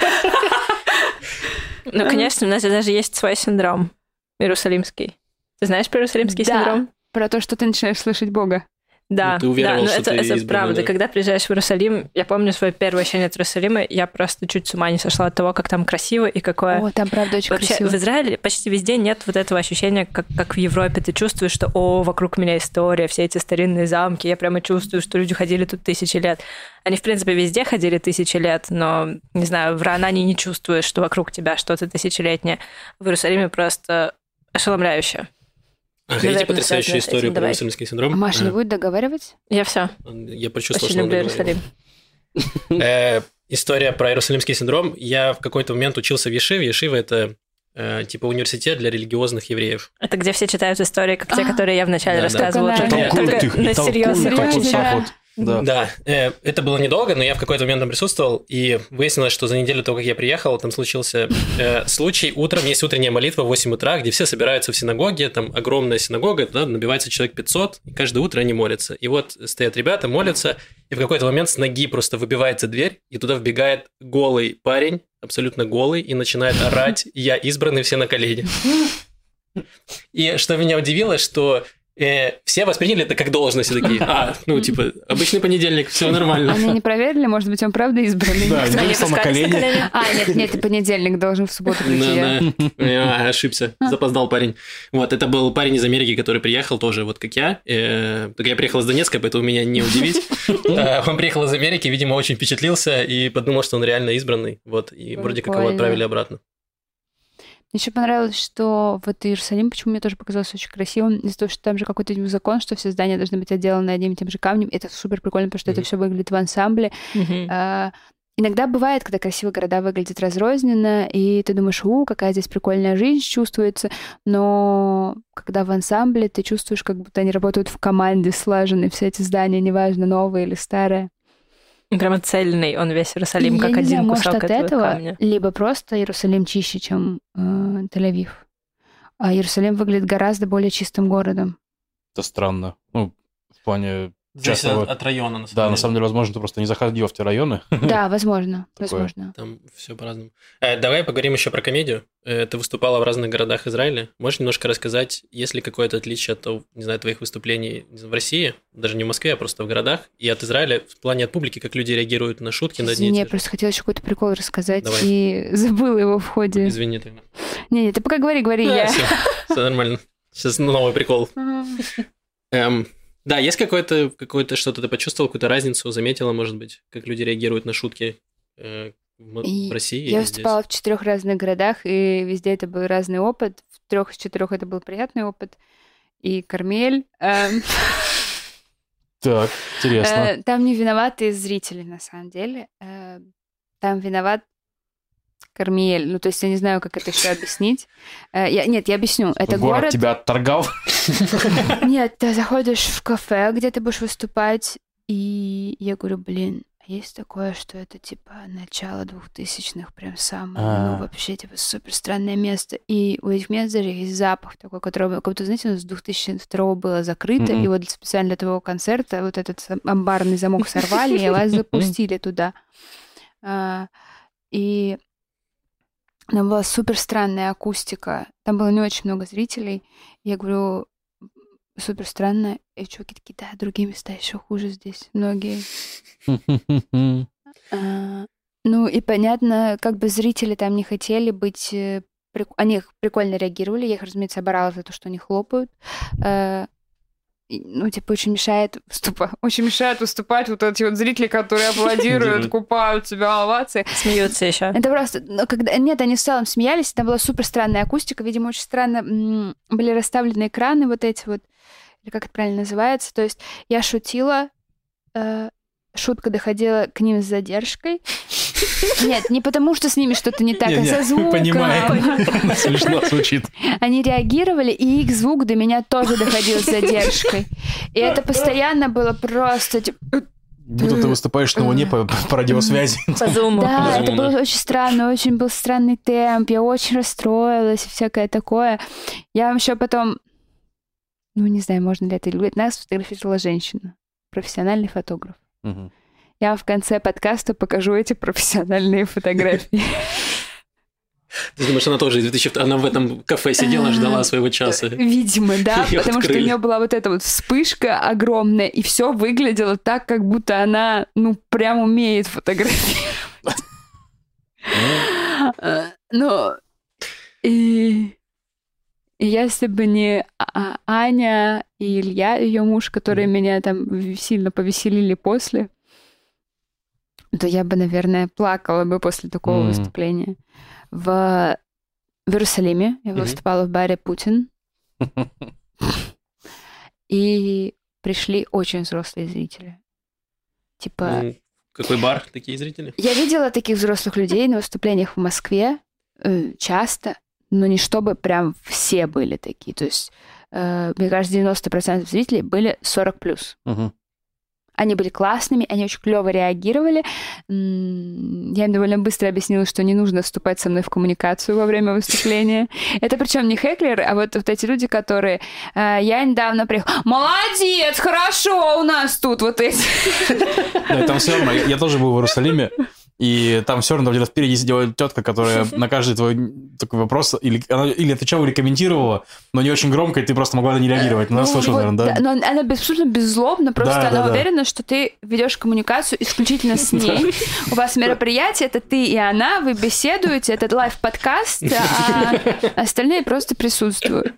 Ну, конечно, у нас даже есть свой синдром иерусалимский. Ты знаешь про иерусалимский Да. синдром? Про то, что ты начинаешь слышать Бога. Да, Ну, ты уверовал, да, но что это, ты это правда. да. Когда приезжаешь в Иерусалим, я помню свое первое ощущение от Иерусалима, я просто чуть с ума не сошла от того, как там красиво и какое... О, там правда очень Вообще, красиво. в Израиле почти везде нет вот этого ощущения, как, как в Европе. Ты чувствуешь, что, о, вокруг меня история, все эти старинные замки. Я прямо чувствую, что люди ходили тут тысячи лет. Они, в принципе, везде ходили тысячи лет, но, не знаю, в Ранане не чувствуешь, что вокруг тебя что-то тысячелетнее. В Иерусалиме просто ошеломляюще. А хотите потрясающую историю про. Иерусалимский синдром? Маша не будет договаривать? Я все. Я почувствовал, Очень что он люблю. Иерусалим. Э, История про Иерусалимский синдром. Я в какой-то момент учился в Ешиве. Ешива – это э, типа университет для религиозных евреев. Это где все читают истории, как те, которые я вначале рассказывала. Только на- серьезных Да. Да, э, это было недолго, но я в какой-то момент там присутствовал, и выяснилось, что за неделю того, как я приехал, там случился э, случай. Утром есть утренняя молитва в 8 утра, где все собираются в синагоге, там огромная синагога, туда набивается человек 500, и каждое утро они молятся. И вот стоят ребята, молятся, и в какой-то момент с ноги просто выбивается дверь, и туда вбегает голый парень, абсолютно голый, и начинает орать «Я избранный, все на колени». И что меня удивило, что э, все восприняли это как должность, и такие, а, ну, типа, обычный понедельник, все нормально. Они не проверили, может быть, он правда избранный? Да, Никто не- на колени. А, нет, нет, ты понедельник должен в субботу прийти. Да, да. Я ошибся, запоздал парень. Вот, это был парень из Америки, который приехал тоже, вот как я. Э, Только я приехал из Донецка, поэтому меня не удивить. Э, Он приехал из Америки, видимо, очень впечатлился и подумал, что он реально избранный. Вот, и вроде как его отправили обратно. Еще понравилось, что вот Иерусалим, почему мне тоже показался очень красивым, из-за того, что там же какой-то закон, что все здания должны быть отделаны одним и тем же камнем. Это супер прикольно, потому что это Мгм. все выглядит в ансамбле. Мгм. А, Иногда бывает, когда красивые города выглядят разрозненно, и ты думаешь, у, какая здесь прикольная жизнь чувствуется, но когда в ансамбле, ты чувствуешь, как будто они работают в команде слаженные, все эти здания, неважно, новые или старые. Прямо цельный он весь Иерусалим, как я не один знаю, может, кусок от этого этого, камня. либо просто Иерусалим чище, чем э, Тель-Авив. А Иерусалим выглядит гораздо более чистым городом. Это странно. Ну, в плане... Зависит часто от, от района, на самом Да, деле. на самом деле, возможно, ты просто не заходил в те районы. Да, возможно, возможно. Там все по-разному. Э, давай поговорим еще про комедию. Э, ты выступала в разных городах Израиля. Можешь немножко рассказать, есть ли какое-то отличие от, не знаю, твоих выступлений в России, даже не в Москве, а просто в городах, и от Израиля в плане от публики, как люди реагируют на шутки, на одни и Извини, те я просто хотела еще какой-то прикол рассказать Давай. и забыла его в ходе. Извини тогда. Не, не, ты пока говори, говори, я. все, нормально. Сейчас новый прикол. Эм, да, есть какое-то, какое-то что-то ты почувствовал, какую-то разницу заметила, может быть, как люди реагируют на шутки э, в, И в России? Я или здесь? выступала в четырех разных городах, и везде это был разный опыт. В трех из четырех это был приятный опыт. И Кармель. эм, Так, интересно. Э, Там не виноваты зрители, на самом деле. Э, Там виноват Кармиэль. Ну, то есть я не знаю, как это еще объяснить. Э, я- Нет, я объясню. Это Город город... тебя отторгал. Нет, ты заходишь в кафе, где ты будешь выступать, и я говорю, блин, а есть такое, что это типа начало двухтысячных, прям самое, А. ну вообще типа супер странное место. И у этих мест даже есть запах такой, который, как будто, знаете, у нас с 2002 было закрыто, Мгм. и вот специально для твоего концерта вот этот амбарный замок сорвали, и вас запустили туда. А, И там была супер странная акустика. Там было не очень много зрителей. Я говорю, супер странно. И чуваки такие, да, другие места еще хуже здесь. Многие. А, Ну и понятно, как бы зрители там не хотели быть... э, прик- Они прикольно реагировали. Я их, разумеется, оборала за то, что они хлопают. И, Ну, типа, очень мешает выступать. Очень мешает выступать вот эти вот зрители, которые аплодируют, купают тебя овации. Смеются еще. Это просто, ну, когда... Нет, они в целом смеялись, там была супер странная акустика, видимо, очень странно были расставлены экраны вот эти вот, или как это правильно называется, то есть я шутила, э, шутка доходила к ним с задержкой. Нет, не потому, что с ними что-то не так, а со звуком. понимаем. Смешно звучит. Они реагировали, и их звук до меня тоже доходил с задержкой. И это постоянно было просто... типа, Будто ты выступаешь на Луне по, по радиосвязи. По зуму. Да, это Безумно. было очень странно, очень был странный темп, я очень расстроилась и всякое такое. Я вам еще потом, ну не знаю, можно ли это или нет, нас сфотографировала женщина, профессиональный фотограф. Мгм. Я в конце подкаста покажу эти профессиональные фотографии. Ты думаешь, она тоже из 2000... Она в этом кафе сидела, ждала своего часа. Видимо, да, Её потому что у открыли. нее была вот эта вот вспышка огромная, и все выглядело так, как будто она, ну, прям умеет фотографировать. Э, Ну, и, и если бы не А- Аня и Илья, ее муж, которые меня там сильно повеселили после, то я бы, наверное, плакала бы после такого М. выступления. В, в Иерусалиме я Мгм. выступала в баре «Путин». И пришли очень взрослые зрители. Типа, Ну, Какой бар такие зрители? я видела таких взрослых людей на выступлениях в Москве э, часто, но не чтобы прям все были такие. То есть, э, мне кажется, 90% зрителей были 40 плюс. Они были классными, они очень клево реагировали. Я им довольно быстро объяснила, что не нужно вступать со мной в коммуникацию во время выступления. Это причем не хеклеры, а вот, вот эти люди, которые... э, Я недавно приехала... Молодец, хорошо у нас тут вот эти. Да, там все равно, я тоже был в Иерусалиме, и там все равно где-то впереди сидела тетка, которая на каждый твой такой вопрос или, она, или отвечала, или комментировала, но не очень громко, и ты просто могла не реагировать. Ну, Ну, слышал, вот, наверное, да? Но она абсолютно беззлобна, просто Да, она да, да. уверена, что ты ведешь коммуникацию исключительно с ней. У вас мероприятие, это ты и она, вы беседуете, это лайв-подкаст, а остальные просто присутствуют.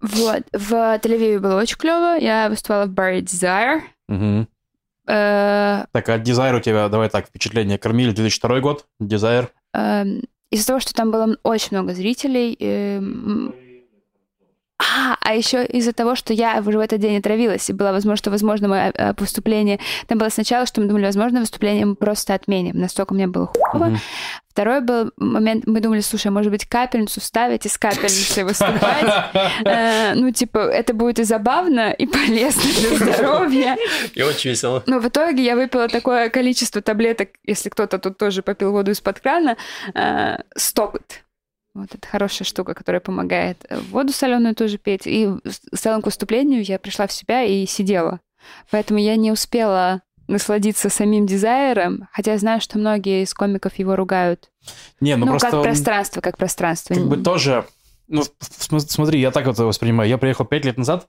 Вот. В Тель-Авиве было очень клево. Я выступала в баре Desire. Мгм. Э, Так, а Desire у тебя, давай так, впечатление. Кормили 2002 год, Desire. эм, Из-за того, что там было очень много зрителей, эм, А, а еще из-за того, что я уже в этот день отравилась, и было возможно, что, возможно, мое э, выступление... Там было сначала, что мы думали, возможно, выступление мы просто отменим. Настолько мне было хуево. Мгм. Второй был момент, мы думали, слушай, а может быть, капельницу вставить и с капельницей выступать? Э, Ну, типа, это будет и забавно, и полезно для здоровья. И очень весело. Но в итоге я выпила такое количество таблеток, если кто-то тут тоже попил воду из-под крана, э, стопот. Вот это хорошая штука, которая помогает э, воду соленую тоже пить. И в целом к выступлению я пришла в себя и сидела. Поэтому я не успела насладиться самим дизайером, хотя я знаю, что многие из комиков его ругают. Не, ну, Ну, просто как пространство, как пространство. как бы тоже... Ну, см- смотри, я так вот это воспринимаю. Я приехал пять лет назад,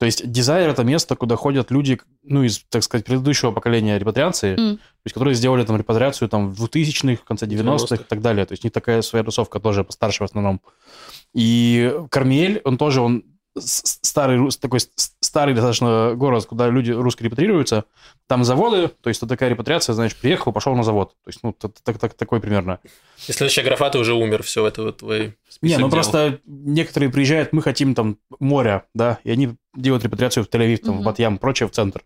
то есть Desire — это место, куда ходят люди, ну, из, так сказать, предыдущего поколения репатриации, М. то есть, которые сделали там репатриацию там в 2000-х, в конце 90-х 90-х. и так далее. То есть, у них такая своя тусовка тоже постарше в основном. И Кармель, он тоже, он старый, такой старый достаточно город, куда люди русские репатрируются. Там заводы, то есть, это такая репатриация, знаешь, приехал, пошел на завод. То есть, ну, т- т- так, такой примерно. И следующая графа, ты уже умер, все, это вот твой список Не, ну дел. просто некоторые приезжают, мы хотим там моря, да, и они делают репатриацию в Тель-Авив, там, Мгм. в Батьям, прочее, в центр.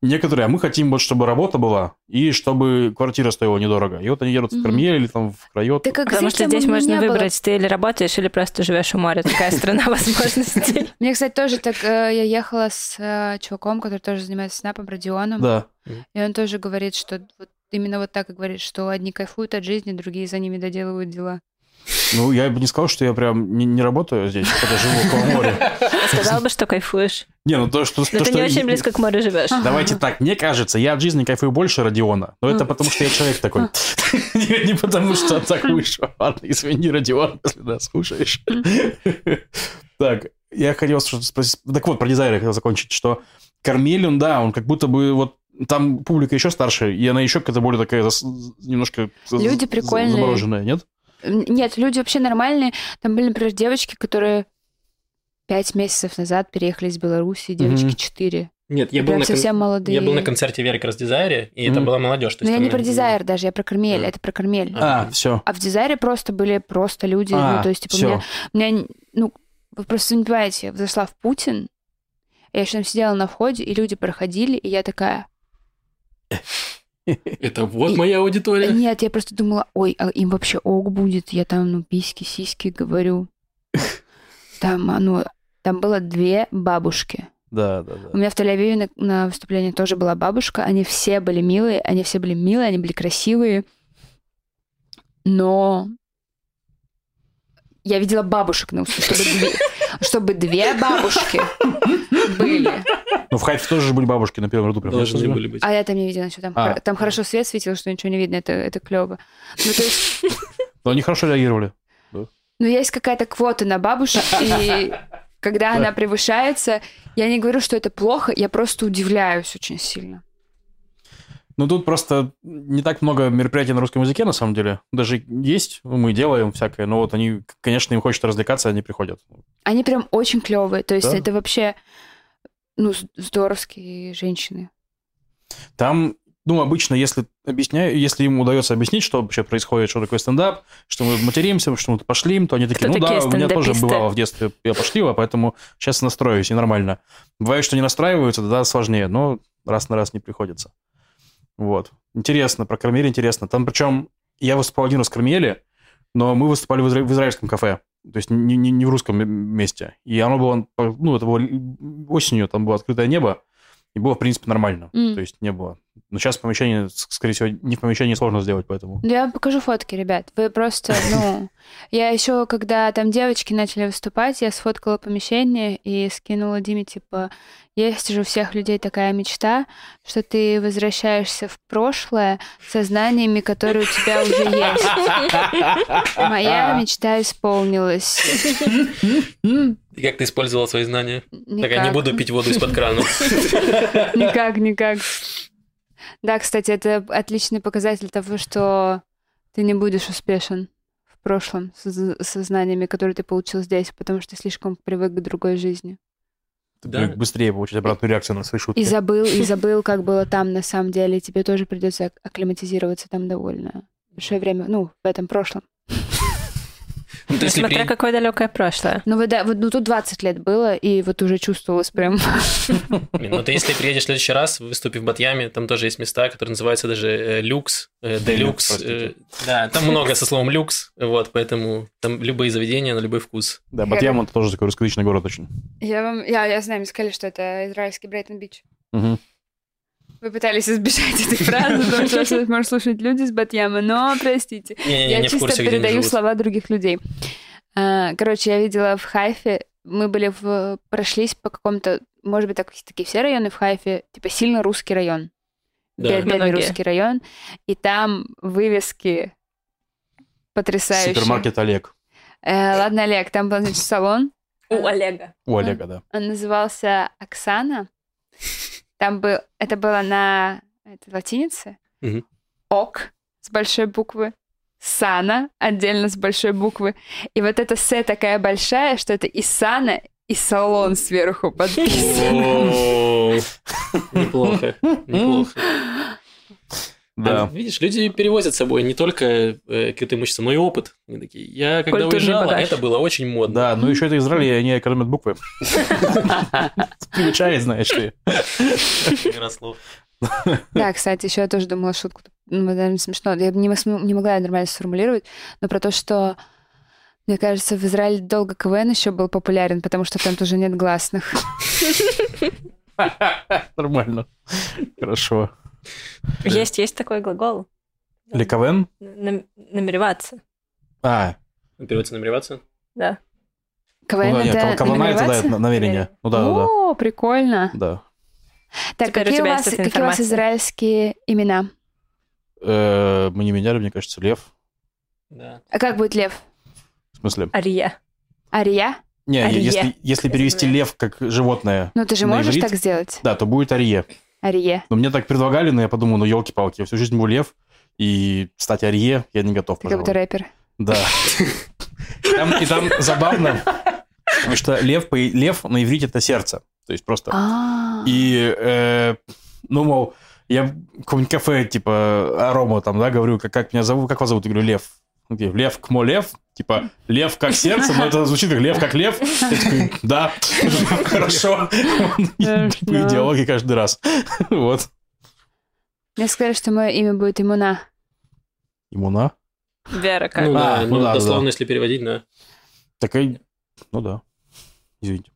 Некоторые, а мы хотим вот, чтобы работа была, и чтобы квартира стоила недорого. И вот они едут в. Кармель или там в Крайот. Да как Потому что здесь можно не было. выбрать, ты или работаешь, или просто живешь у моря. Такая страна возможностей. Мне, кстати, тоже так... э, Я ехала с э, чуваком, который тоже занимается снапом, Родионом. Да. И он тоже говорит, что вот именно вот так и говорит, что одни кайфуют от жизни, другие за ними доделывают дела. Ну, я бы не сказал, что я прям не, не работаю здесь, когда живу около моря. Сказал бы, что кайфуешь. Не, ну то, что... Но то, ты что- не очень близко к морю живешь. Давайте так, мне кажется, я от жизни кайфую больше Родиона, но это потому, что я человек такой. Не потому, что так вышло. Ладно, извини, Родион, если нас слушаешь. Так, я хотел спросить. Так вот, про дизайна хотел закончить, что Кармель, он, да, он как будто бы вот там публика еще старше, и она еще какая-то более такая немножко Люди прикольные. замороженная, нет? Нет, люди вообще нормальные. Там были, например, девочки, которые пять месяцев назад переехали из Беларуси, девочки четыре. Нет, я был, на кон- совсем молодые. я был на концерте Веры Красдизайре, и это Мгм. была молодежь. Но есть я не там- про дизайр даже, я про Кармель. Да. Это про Кармель. А, все. А в дизайре просто были просто люди. А, ну, то есть, типа, у все. меня, у меня, ну, вы просто не понимаете, я зашла в Путин, я еще там сидела на входе, и люди проходили, и я такая, Это вот моя аудитория. Нет, я просто думала, ой, а им вообще ок будет. Я там, ну, письки, сиськи говорю. Там, а, ну, там было две бабушки. Да, да, да. У меня в Тель-Авиве на, на выступлении тоже была бабушка. Они все были милые, они все были милые, они были красивые. Но я видела бабушек на выступлении, чтобы две, бабушки были. Ну, в Хайфе тоже же были бабушки на первом ряду. прям, Должны были быть. А я там не видела, что там, А. хор- там хорошо свет светил, что ничего не видно, это, это клево. Ну, то есть Но они хорошо реагировали. Ну, есть какая-то квота на бабушек, и когда она превышается, я не говорю, что это плохо, я просто удивляюсь очень сильно. Ну, тут просто не так много мероприятий на русском языке, на самом деле. Даже есть, мы делаем всякое, но вот они, конечно, им хочется развлекаться, они приходят. Они прям очень клевые. То есть Да. это вообще, ну, здоровские женщины. Там ну, обычно, если объясняю, если им удается объяснить, что вообще происходит, что такое стендап, что мы материмся, что мы пошли, то они такие, Кто ну такие да, у меня тоже стендаписты?» бывало в детстве, я пошлила, поэтому сейчас настроюсь, и нормально. Бывает, что не настраиваются, тогда сложнее, но раз на раз не приходится. Вот. Интересно, про Кармель интересно. Там причем я выступал один раз в Кармеле, но мы выступали в, изра- в израильском кафе, то есть не, не- не в русском месте. И оно было, ну, это было осенью, там было открытое небо, и было, в принципе, нормально. М. То есть не было. Но сейчас помещение, скорее всего, не в помещении сложно сделать, поэтому. Ну, Я вам покажу фотки, ребят. Вы просто, ну... Я еще, когда там девочки начали выступать, я сфоткала помещение и скинула Диме, типа, есть же у всех людей такая мечта, что ты возвращаешься в прошлое со знаниями, которые у тебя уже есть. Моя мечта исполнилась. И как ты использовала свои знания? Так я не Никак. буду пить воду из-под крана. Никак, никак. Да, кстати, это отличный показатель того, что ты не будешь успешен в прошлом со, со знаниями, которые ты получил здесь, потому что слишком привык к другой жизни. Ты Да. быстрее получить обратную реакцию на свои шутки. И забыл, и забыл, как было там на самом деле. Тебе тоже придется ак- акклиматизироваться там довольно большое время, ну, в этом прошлом. Ну, то есть, если Смотря при- какое далекое прошлое. Ну, вот, да, вот, ну, тут 20 лет было, и вот уже чувствовалось прям... Ну ты если приедешь в следующий раз, выступив в Батьяме, там тоже есть места, которые называются даже э, люкс, э, делюкс. э, Да, там много со словом люкс, вот, поэтому там любые заведения на любой вкус. Да, Батьям это тоже такой русскоязычный город очень. Я вам... Я, я знаю, мне сказали, что это израильский Брейтон-Бич. Мгм. Вы пытались избежать этой фразы, потому что вас может слушать люди с Батьяма, но простите. Я чисто передаю слова других людей. А, Короче, я видела в Хайфе, мы были в... прошлись по какому-то, может быть, так, такие все районы в Хайфе, типа сильно русский район. Да. Бе- Бедный русский район. И там вывески потрясающие. Супермаркет Олег. Э, ладно, Олег, там был, значит, салон. У Олега. У Олега, да. Он назывался Оксана. Там был... Это было на это, латинице. Мгм. Ок с большой буквы. Сана отдельно с большой буквы. И вот эта С такая большая, что это и Сана, и салон сверху подписан. Неплохо, неплохо. Да. А, видишь, люди перевозят с собой не только э, какое-то имущество, но и опыт. Они такие, я когда Культурный уезжала, багаж. это было очень модно. Да, ну еще это Израиль, и они экономят буквы. Примечает, знаешь ли. Ярослав. Да, кстати, еще я тоже думала шутку. Ну, наверное, смешно. Я не, могла нормально сформулировать, но про то, что мне кажется, в Израиле долго КВН еще был популярен, потому что там тоже нет гласных. Нормально. Хорошо. Есть, есть такой глагол. Ликовен? Нам- Намереваться. А, Переводится намереваться? Да. КВН ну да, это кавана это, да, это намерение. Ну да, да, да. О, прикольно. Да. Так, Теперь у какие у, тебя вас, какие у вас израильские имена? Э, Мы не меняли, мне кажется, лев. Да. А как будет лев? В смысле? Ария. Ария? Не, Арие. если, если перевести лев как животное, Ну, ты же можешь иврит? так сделать? да, то будет арие. Арие. Но мне так предлагали, но я подумал, ну елки-палки, я всю жизнь был лев, и стать арие я не готов, Ты как будто рэпер. Да. Там- и там забавно, потому что лев, лев на иврите это сердце. То есть просто... А. И, э, ну, мол, я в каком-нибудь кафе, типа, арома там, да, говорю, как, как меня зовут, как вас зовут? Я говорю, Лев. Лев кмо лев? Типа, лев как сердце, но это звучит как лев как лев. Я такой, да, хорошо. Типа диалоги каждый раз. Вот. Мне сказали, что мое имя будет Имуна. Имуна. Вера как. Ну А, да, ну ну да, дословно, да. если переводить, да. Такая, ну да. Извините.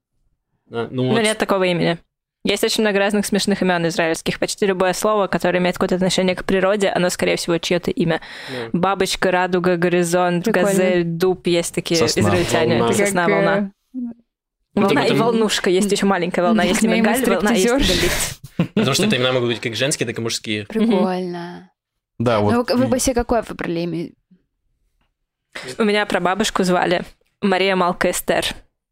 Ну, нет такого имени. Есть очень много разных смешных имен израильских. Почти любое слово, которое имеет какое-то отношение к природе, оно, скорее всего, чье-то имя. да. Бабочка, радуга, горизонт, Прикольно. газель, дуб. Есть такие Сосна. израильтяне. Волна. Это сосна, Как, э, волна. Волна и волнушка. Есть еще маленькая волна. Есть мигаль, волна, есть стриптизерши. галит. Потому что это имена могут быть как женские, так и мужские. Прикольно. Да, Ну, вот. вы, вы бы себе какое выбрали имя? У меня прабабушку звали Мария Малка Эстер.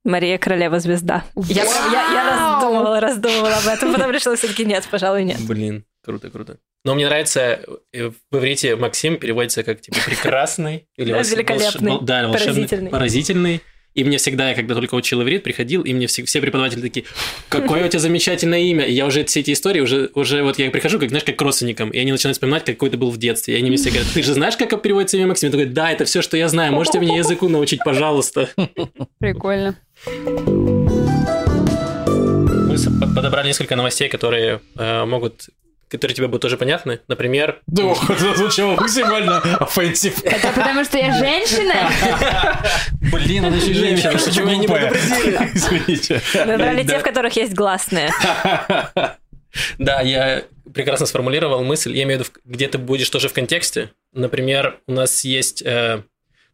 Мария Королева Звезда. Я, я, я раздумывала, раздумывала об этом, потом решила все-таки нет, пожалуй, нет. Блин, круто, круто. Но мне нравится, э, в иврите Максим переводится как, типа, прекрасный. Или великолепный, волш- Да, волшебный, поразительный. поразительный. И мне всегда, я когда только учил иврит, приходил, и мне все, все преподаватели такие, какое у тебя замечательное имя. И я уже все эти истории, уже, уже вот я прихожу, как, знаешь, как к родственникам, и они начинают вспоминать, какой ты был в детстве. И они мне все говорят, ты же знаешь, как переводится имя Максим? Я такой, да, это все, что я знаю, можете мне языку научить, пожалуйста. Прикольно. Мы подобрали несколько новостей, которые э, могут которые тебе будут тоже понятны. Например... Да, это звучало максимально offensive. Это потому, что я женщина? Блин, она еще женщина, почему меня не предупредили? Извините. Выбрали те, в которых есть гласные. Да, я прекрасно сформулировал мысль. Я имею в виду, где ты будешь тоже в контексте. Например, у нас есть э,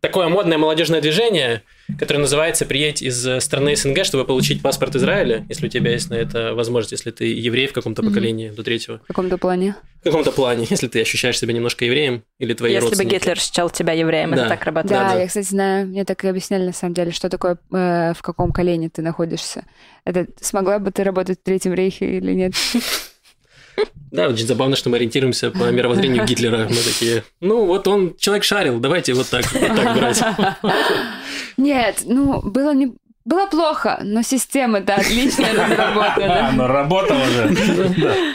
такое модное молодежное движение, которое называется «Приедь из э, страны СНГ, чтобы получить паспорт Израиля», если у тебя есть на это возможность, если ты еврей в каком-то mm-hmm. поколении до третьего. В каком-то плане? В каком-то плане, если ты ощущаешь себя немножко евреем или твои Если родственники. бы Гитлер считал тебя евреем, Да. это так работает. Да, Да, да. я, кстати, знаю. Мне так и объясняли, на самом деле, что такое, э, в каком колене ты находишься. Это смогла бы ты работать в Третьем Рейхе или нет? Да, очень забавно, что мы ориентируемся по мировоззрению Гитлера. Мы такие, ну вот он, человек шарил, давайте вот так, вот так брать. Нет, ну, было не... Было плохо, но система-то отлично А, разработана. ну работало же.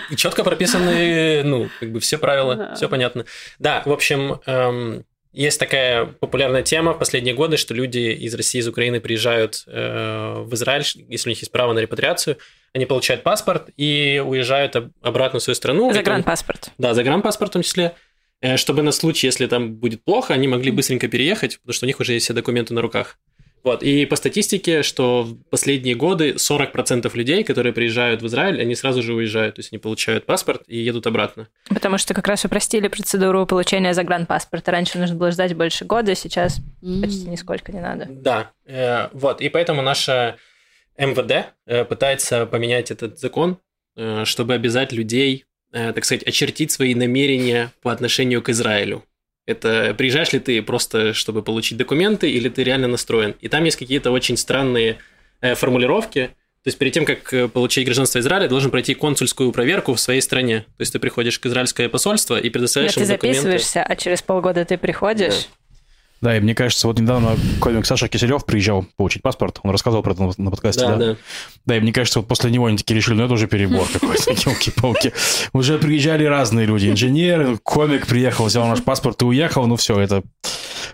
И четко прописаны, ну, как бы все правила, все понятно. Да, в общем, эм, есть такая популярная тема в последние годы, что люди из России, из Украины приезжают э, в Израиль, если у них есть право на репатриацию, они получают паспорт и уезжают об- обратно в свою страну. Это- Загранпаспорт. Да, загранпаспорт в том числе, э, чтобы на случай, если там будет плохо, они могли быстренько переехать, потому что у них уже есть все документы на руках. Вот, и по статистике, что в последние годы 40% людей, которые приезжают в Израиль, они сразу же уезжают, то есть они получают паспорт и едут обратно. Потому что как раз упростили процедуру получения загранпаспорта. Раньше нужно было ждать больше года, сейчас почти нисколько не надо. Да, э, вот, и поэтому наша МВД э, пытается поменять этот закон, э, чтобы обязать людей, э, так сказать, очертить свои намерения по отношению к Израилю. Это приезжаешь ли ты просто, чтобы получить документы, или ты реально настроен? И там есть какие-то очень странные формулировки. То есть перед тем, как получить гражданство Израиля, ты должен пройти консульскую проверку в своей стране. То есть ты приходишь к израильское посольство и предоставляешь Нет, ты им документы. записываешься, а через полгода ты приходишь. Да, и мне кажется, вот недавно комик Саша Киселев приезжал получить паспорт. Он рассказывал про это на- на подкасте, Да, да? да. Да, и мне кажется, вот после него они такие решили, ну это уже перебор какой-то, елки-палки. Уже приезжали разные люди, инженеры, комик приехал, взял наш паспорт и уехал, ну все, это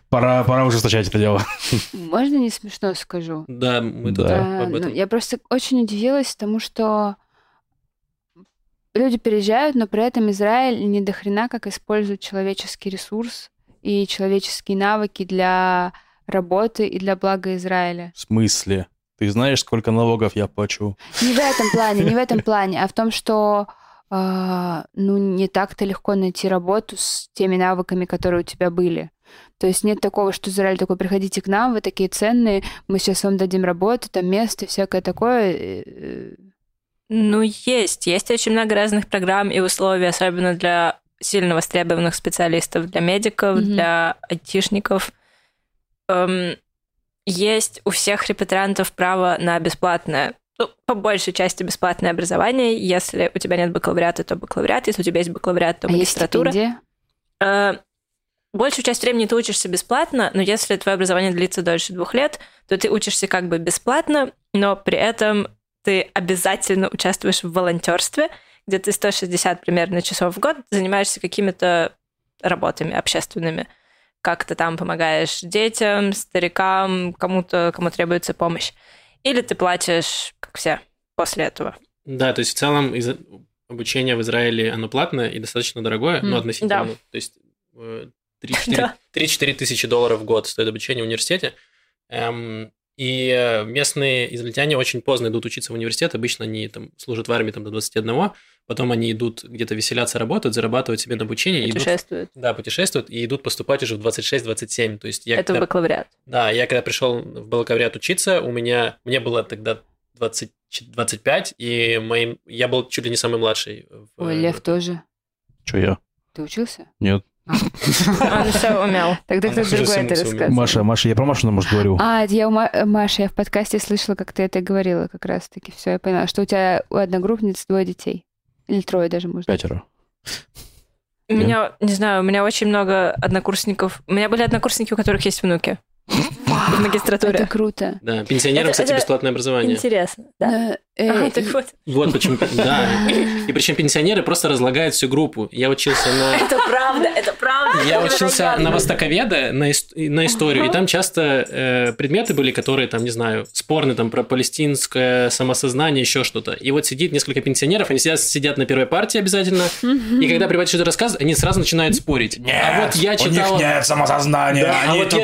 пора, пора ужесточать это дело. Можно не смешно скажу? Да, мы тут Да. А, об ну, этом. я просто очень удивилась тому, что люди переезжают, но при этом Израиль не до хрена как использует человеческий ресурс и человеческие навыки для работы и для блага Израиля. В смысле? Ты знаешь, сколько налогов я плачу? Не в этом плане, не в этом плане, а в том, что а, ну, не так-то легко найти работу с теми навыками, которые у тебя были. То есть нет такого, что Израиль такой, приходите к нам, вы такие ценные, мы сейчас вам дадим работу, там место, всякое такое. Э, Ну, есть. Есть очень много разных программ и условий, особенно для сильно востребованных специалистов, для медиков, Мгм. для айтишников. Эм, есть у всех репатриантов право на бесплатное, ну, по большей части бесплатное образование. Если у тебя нет бакалавриата, то бакалавриат. Если у тебя есть бакалавриат, то А есть магистратура. стипендия? Э, Большую часть времени ты учишься бесплатно, но если твое образование длится дольше двух лет, то ты учишься как бы бесплатно, но при этом ты обязательно участвуешь в волонтерстве, где ты 160 примерно часов в год занимаешься какими-то работами общественными. Как ты там помогаешь детям, старикам, кому-то, кому требуется помощь. Или ты платишь, как все, после этого. Да, то есть в целом из обучение в Израиле, оно платное и достаточно дорогое, М, ну, относительно. да. То есть э, 3-4 Да. 3-4 тысячи долларов в год стоит обучение в университете. Эм, и э, местные израильтяне очень поздно идут учиться в университет. Обычно они там служат в армии там, до 21, потом они идут где-то веселяться, работают, зарабатывают себе на обучение. и идут- Путешествуют. да, путешествуют и идут поступать уже в 26-27. То есть я Это когда- бакалавриат. да, я когда пришел в бакалавриат учиться, у меня, мне было тогда 20, 25, и моим, я был чуть ли не самый младший. в- Ой, Лев тоже. Че я? Ты учился? Нет. Он все умел. Тогда кто-то другой это рассказывал. Маша, Маша, я про Машу, может, говорю. А, я у Ма- Маши, я в подкасте слышала, как ты это говорила как раз-таки. Все, я поняла, что у тебя у одногруппниц двое детей. Или трое даже, может. Пятеро. У меня, не знаю, у меня очень много однокурсников. У меня были однокурсники, у которых есть внуки. в магистратуре. Это круто. Да, пенсионерам, Это- кстати, это бесплатное образование. Интересно, да. Э, А, так вот. Вот почему, да. И причем пенсионеры просто разлагают всю группу. Я учился на... Это правда, это правда. Я учился на востоковеда, на, ис- на историю, и там часто э, предметы были, которые, там, не знаю, спорные, там, про палестинское самосознание, еще что-то. И вот сидит несколько пенсионеров, они сидят, сидят на первой партии обязательно, и когда преподаватель что-то рассказывает, они сразу начинают спорить. а вот я читала... самосознания, Да, а вот я-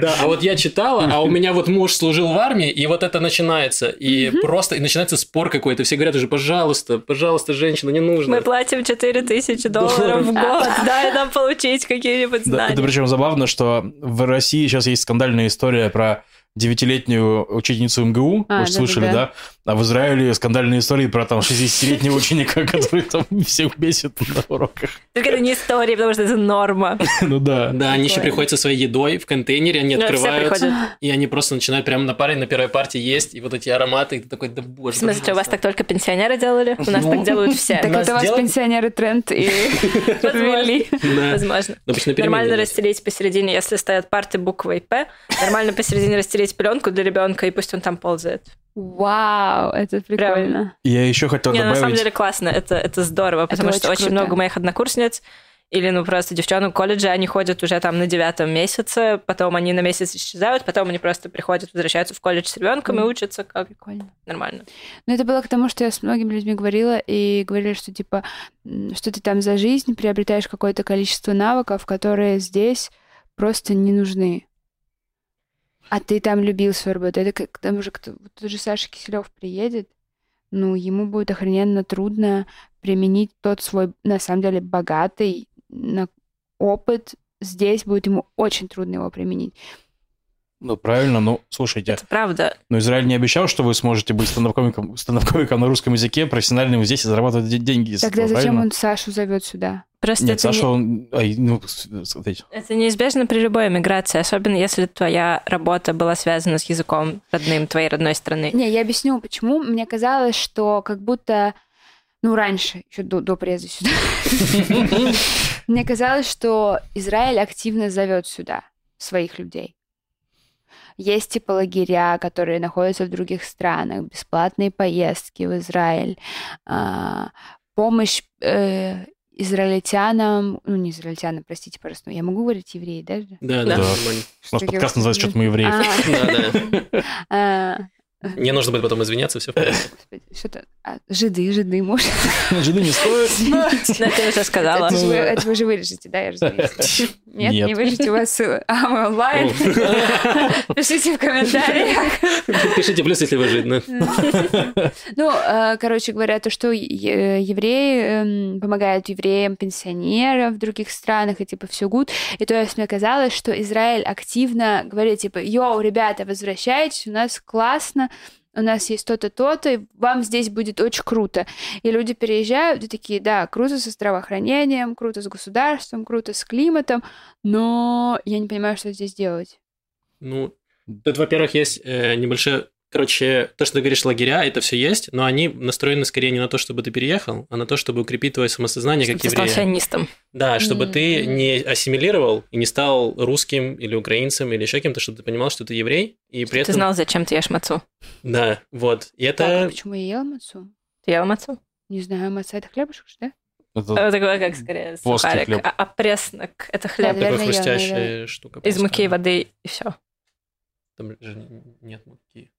Да, а вот я читала, а у меня вот муж служил в армии, и вот это начинается. И просто и начинается спор какой-то. Все говорят уже, пожалуйста, пожалуйста, женщина, не нужно. Мы платим 4000 долларов в год. Дай нам получить какие-нибудь Да, это знания. причем забавно, что в России сейчас есть скандальная история про девятилетнюю ученицу МГУ, А, вы же слышали, да-да-да. да? А в Израиле скандальные истории про там 60-летнего ученика, который там всех бесит на уроках. Только это не история, потому что это норма. Ну да. Да, они еще приходят со своей едой в контейнере, они Ну, открывают, и они просто начинают прямо на паре, на первой партии есть, и вот эти ароматы, и ты такой, да боже. В смысле, у вас пожалуйста». так только пенсионеры делали? У нас Ну, так делают все. Так это вас делают- пенсионеры тренд и. Да. Возможно. Ну, Нормально расстелить посередине, если стоят парты буквой П, нормально посередине расстелить пленку для ребенка, и пусть он там ползает. Вау, это прикольно. Я еще хотел Не, ну, на самом добавить... деле классно, это, это здорово, потому что очень очень круто. много моих однокурсниц или, ну, просто девчонок в колледже, они ходят уже там на девятом месяце, потом они на месяц исчезают, потом они просто приходят, возвращаются в колледж с ребенком и Мгм. учатся как Прикольно. нормально. Ну, это было к тому, что я с многими людьми говорила, и говорили, что, типа, что ты там за жизнь приобретаешь какое-то количество навыков, которые здесь просто не нужны. А ты там любил свою работу. Это как к тому же, кто, тот же Саша Киселев приедет, ну, ему будет охрененно трудно применить тот свой, на самом деле, богатый на- опыт. Здесь будет ему очень трудно его применить. Ну, правильно, ну, слушайте, Это правда. но Израиль не обещал, что вы сможете быть стендап-комиком на русском языке, профессиональным здесь и зарабатывать де- деньги. из Тогда этого, зачем правильно? он Сашу зовет сюда? Просто Нет, это Саша, не- он... ай, ну. Это неизбежно при любой эмиграции, особенно если твоя работа была связана с языком родным твоей родной страны. Не, я объясню, почему. Мне казалось, что как будто, ну, раньше, еще до, до приезда сюда, мне казалось, что Израиль активно зовет сюда своих людей. Есть типа лагеря, которые находятся в других странах, бесплатные поездки в Израиль, а, помощь э, израильтянам, ну не израильтянам, простите, пожалуйста, я могу говорить евреи, да? Да, да, Да. У нас подкаст называется «Что-то мы евреев». Не нужно будет потом извиняться, все в порядке. Что-то... а, жиды, жиды, может. Жиды не стоят. Но ты уже сказала. Это, вы, это вы же вырежете, да, я разумеется? Нет, Нет. не вырежете, у вас ссылы. А, мы онлайн. Пишите в комментариях. Пишите плюс, если вы жидны. Ну, э, короче говоря, то, что евреи эм, помогают евреям, пенсионерам в других странах, и типа все гуд. И то есть мне казалось, что Израиль активно говорит, типа, йоу, ребята, возвращайтесь, у нас классно, у нас есть то-то, то-то, и вам здесь будет очень круто. И люди переезжают и такие, да, круто со здравоохранением, круто с государством, круто с климатом, но я не понимаю, что здесь делать. Ну, тут, во-первых, есть э, небольшое... Короче, то, что ты говоришь, лагеря, это все есть, но они настроены скорее не на то, чтобы ты переехал, а на то, чтобы укрепить твое самосознание Чтобы как ты стал еврея. сионистом. Да, чтобы ты Мгм. не ассимилировал и не стал русским или украинцем или еще кем-то, чтобы ты понимал, что ты еврей, и при Ты этом... знал, зачем ты ешь мацу. Да, вот. И Так, а это... почему я ела мацу? Ты ела мацу? Не знаю, маца это хлебушек, что да? Это- Это как скорее сухарик. хлеб. А, а преснок — это хлеб Да, Такая наверное, я, хрустящая штука. из муки и воды, и все. Там же нет муки.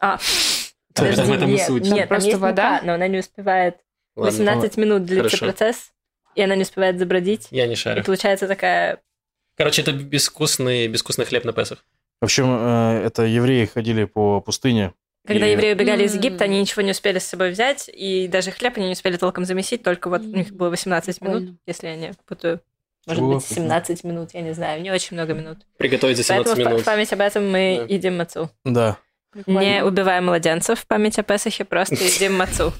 А, в этом и нет, суть. Нет, там Просто есть вода? мука, но она не успевает. Ладно, 18 минут длится Хорошо. процесс, и она не успевает забродить. я не И шарю. получается такая... Короче, это безвкусный, безвкусный хлеб на Песах. В общем, э, это евреи ходили по пустыне. Когда И- евреи убегали из М. Египта, они ничего не успели с собой взять, и даже хлеб они не успели толком замесить, только вот у них было 18 минут, Прикольно. если я не путаю. Может Чего? быть, 17 минут, я не знаю, не очень много минут. Приготовить за 17 Поэтому минут. в память об этом мы Да. едим мацу. Да. Не убиваем младенцев в память о Песахе, просто едим мацу.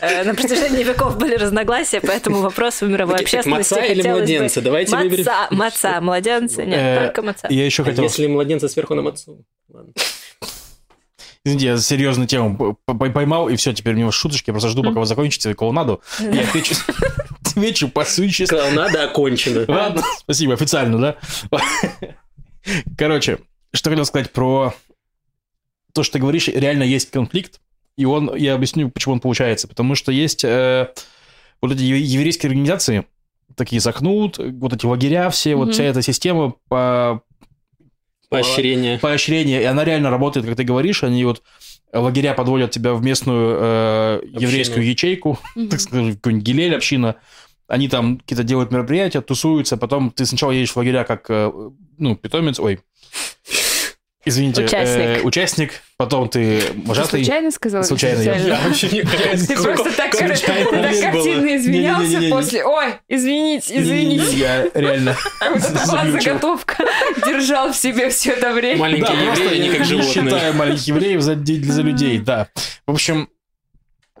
Э, На протяжении веков были разногласия, поэтому вопрос в мировой общественности Маца или младенца? Давайте выберем. Маца, младенцы, Э, нет, только маца. Я еще хотел... если младенца сверху на мацу? Ладно. Извините, я серьезную тему поймал, и все, теперь у него шуточки. Я просто жду, пока вы закончите колонаду. Я отвечу, отвечу по существу. Сказал, надо, окончено. Ладно, спасибо, официально, да? Короче, что хотел сказать про то, что ты говоришь, реально есть конфликт, и он, я объясню, почему он получается. Потому что есть э, вот эти ев- еврейские организации, такие Захнут, вот эти лагеря все, вот Мгм. вся эта система по Поощрение. поощрения, и она реально работает, как ты говоришь, они вот лагеря подводят тебя в местную э, еврейскую ячейку, Мгм. так сказать, какой-нибудь Гилель, община, они там какие-то делают мероприятия, тусуются, потом ты сначала едешь в лагеря как, э, ну, питомец, ой, извините, э, Участник. участник, потом ты Ты вожатый. случайно сказала? или Случайно, я-? Я вообще не Ты просто так, случайно активно извинялся после. Ой, извините, извините. Я реально заготовка держал в себе все это время. Маленькие евреи, они я как не животные. считаю маленьких евреев за людей, да. В общем,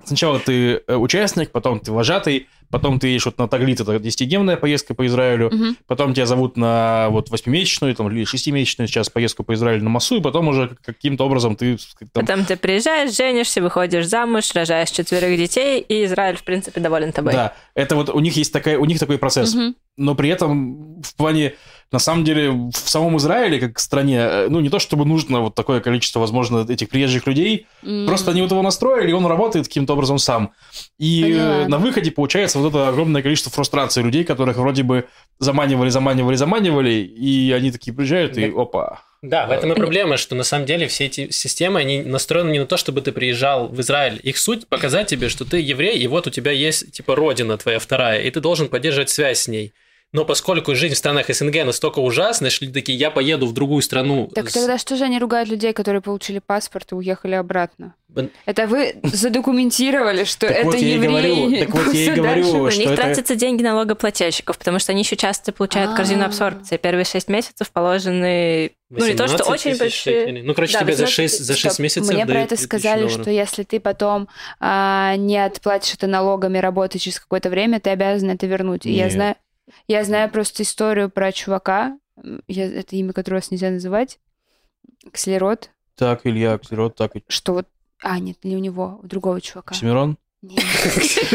сначала ты э, участник, потом ты вожатый, потом ты едешь вот на Таглит, это 10-дневная поездка по Израилю, Мгм. потом тебя зовут на вот 8-месячную там, или 6-месячную сейчас поездку по Израилю на Масу, и потом уже каким-то образом ты там, Потом ты приезжаешь, женишься, выходишь замуж, рожаешь четверых детей, и Израиль, в принципе, доволен тобой. Да, это вот у них есть такая, у них такой процесс. Мгм. но при этом в плане, на самом деле, в самом Израиле, как стране, э, ну, не то чтобы нужно вот такое количество, возможно, этих приезжих людей, М. просто они вот его настроили, и он работает каким-то образом сам. И э, на выходе получается вот это огромное количество фрустрации людей, которых вроде бы заманивали, заманивали, заманивали, и они такие приезжают, и Да. опа. Да, в этом и проблема, что на самом деле все эти системы, они настроены не на то, чтобы ты приезжал в Израиль. Их суть показать тебе, что ты еврей, и вот у тебя есть, типа, родина твоя вторая, и ты должен поддерживать связь с ней. Но поскольку жизнь в странах СНГ настолько ужасная, что люди такие, я поеду в другую страну. Так тогда что же они ругают людей, которые получили паспорт и уехали обратно? Это вы задокументировали, что Так это вот евреи. говорю, так вот я и говорю. На них это- тратятся деньги налогоплательщиков, потому что они еще часто получают корзину А. абсорбции. Первые шесть месяцев положены... Ну, не то, что 18 очень большие. Ну, короче, Да, тебе за 18 6, за шесть Стоп, месяцев Мне про дают это 2000 сказали, что если ты потом а, не отплатишь это налогами работы через какое-то время, ты обязан это вернуть. И я знаю, я знаю просто историю про чувака, я, это имя, которое вас нельзя называть, Кслерот, Так, Илья Ксерот, так и что вот... А, нет, не у него, у другого чувака. Оксимирон. Нет.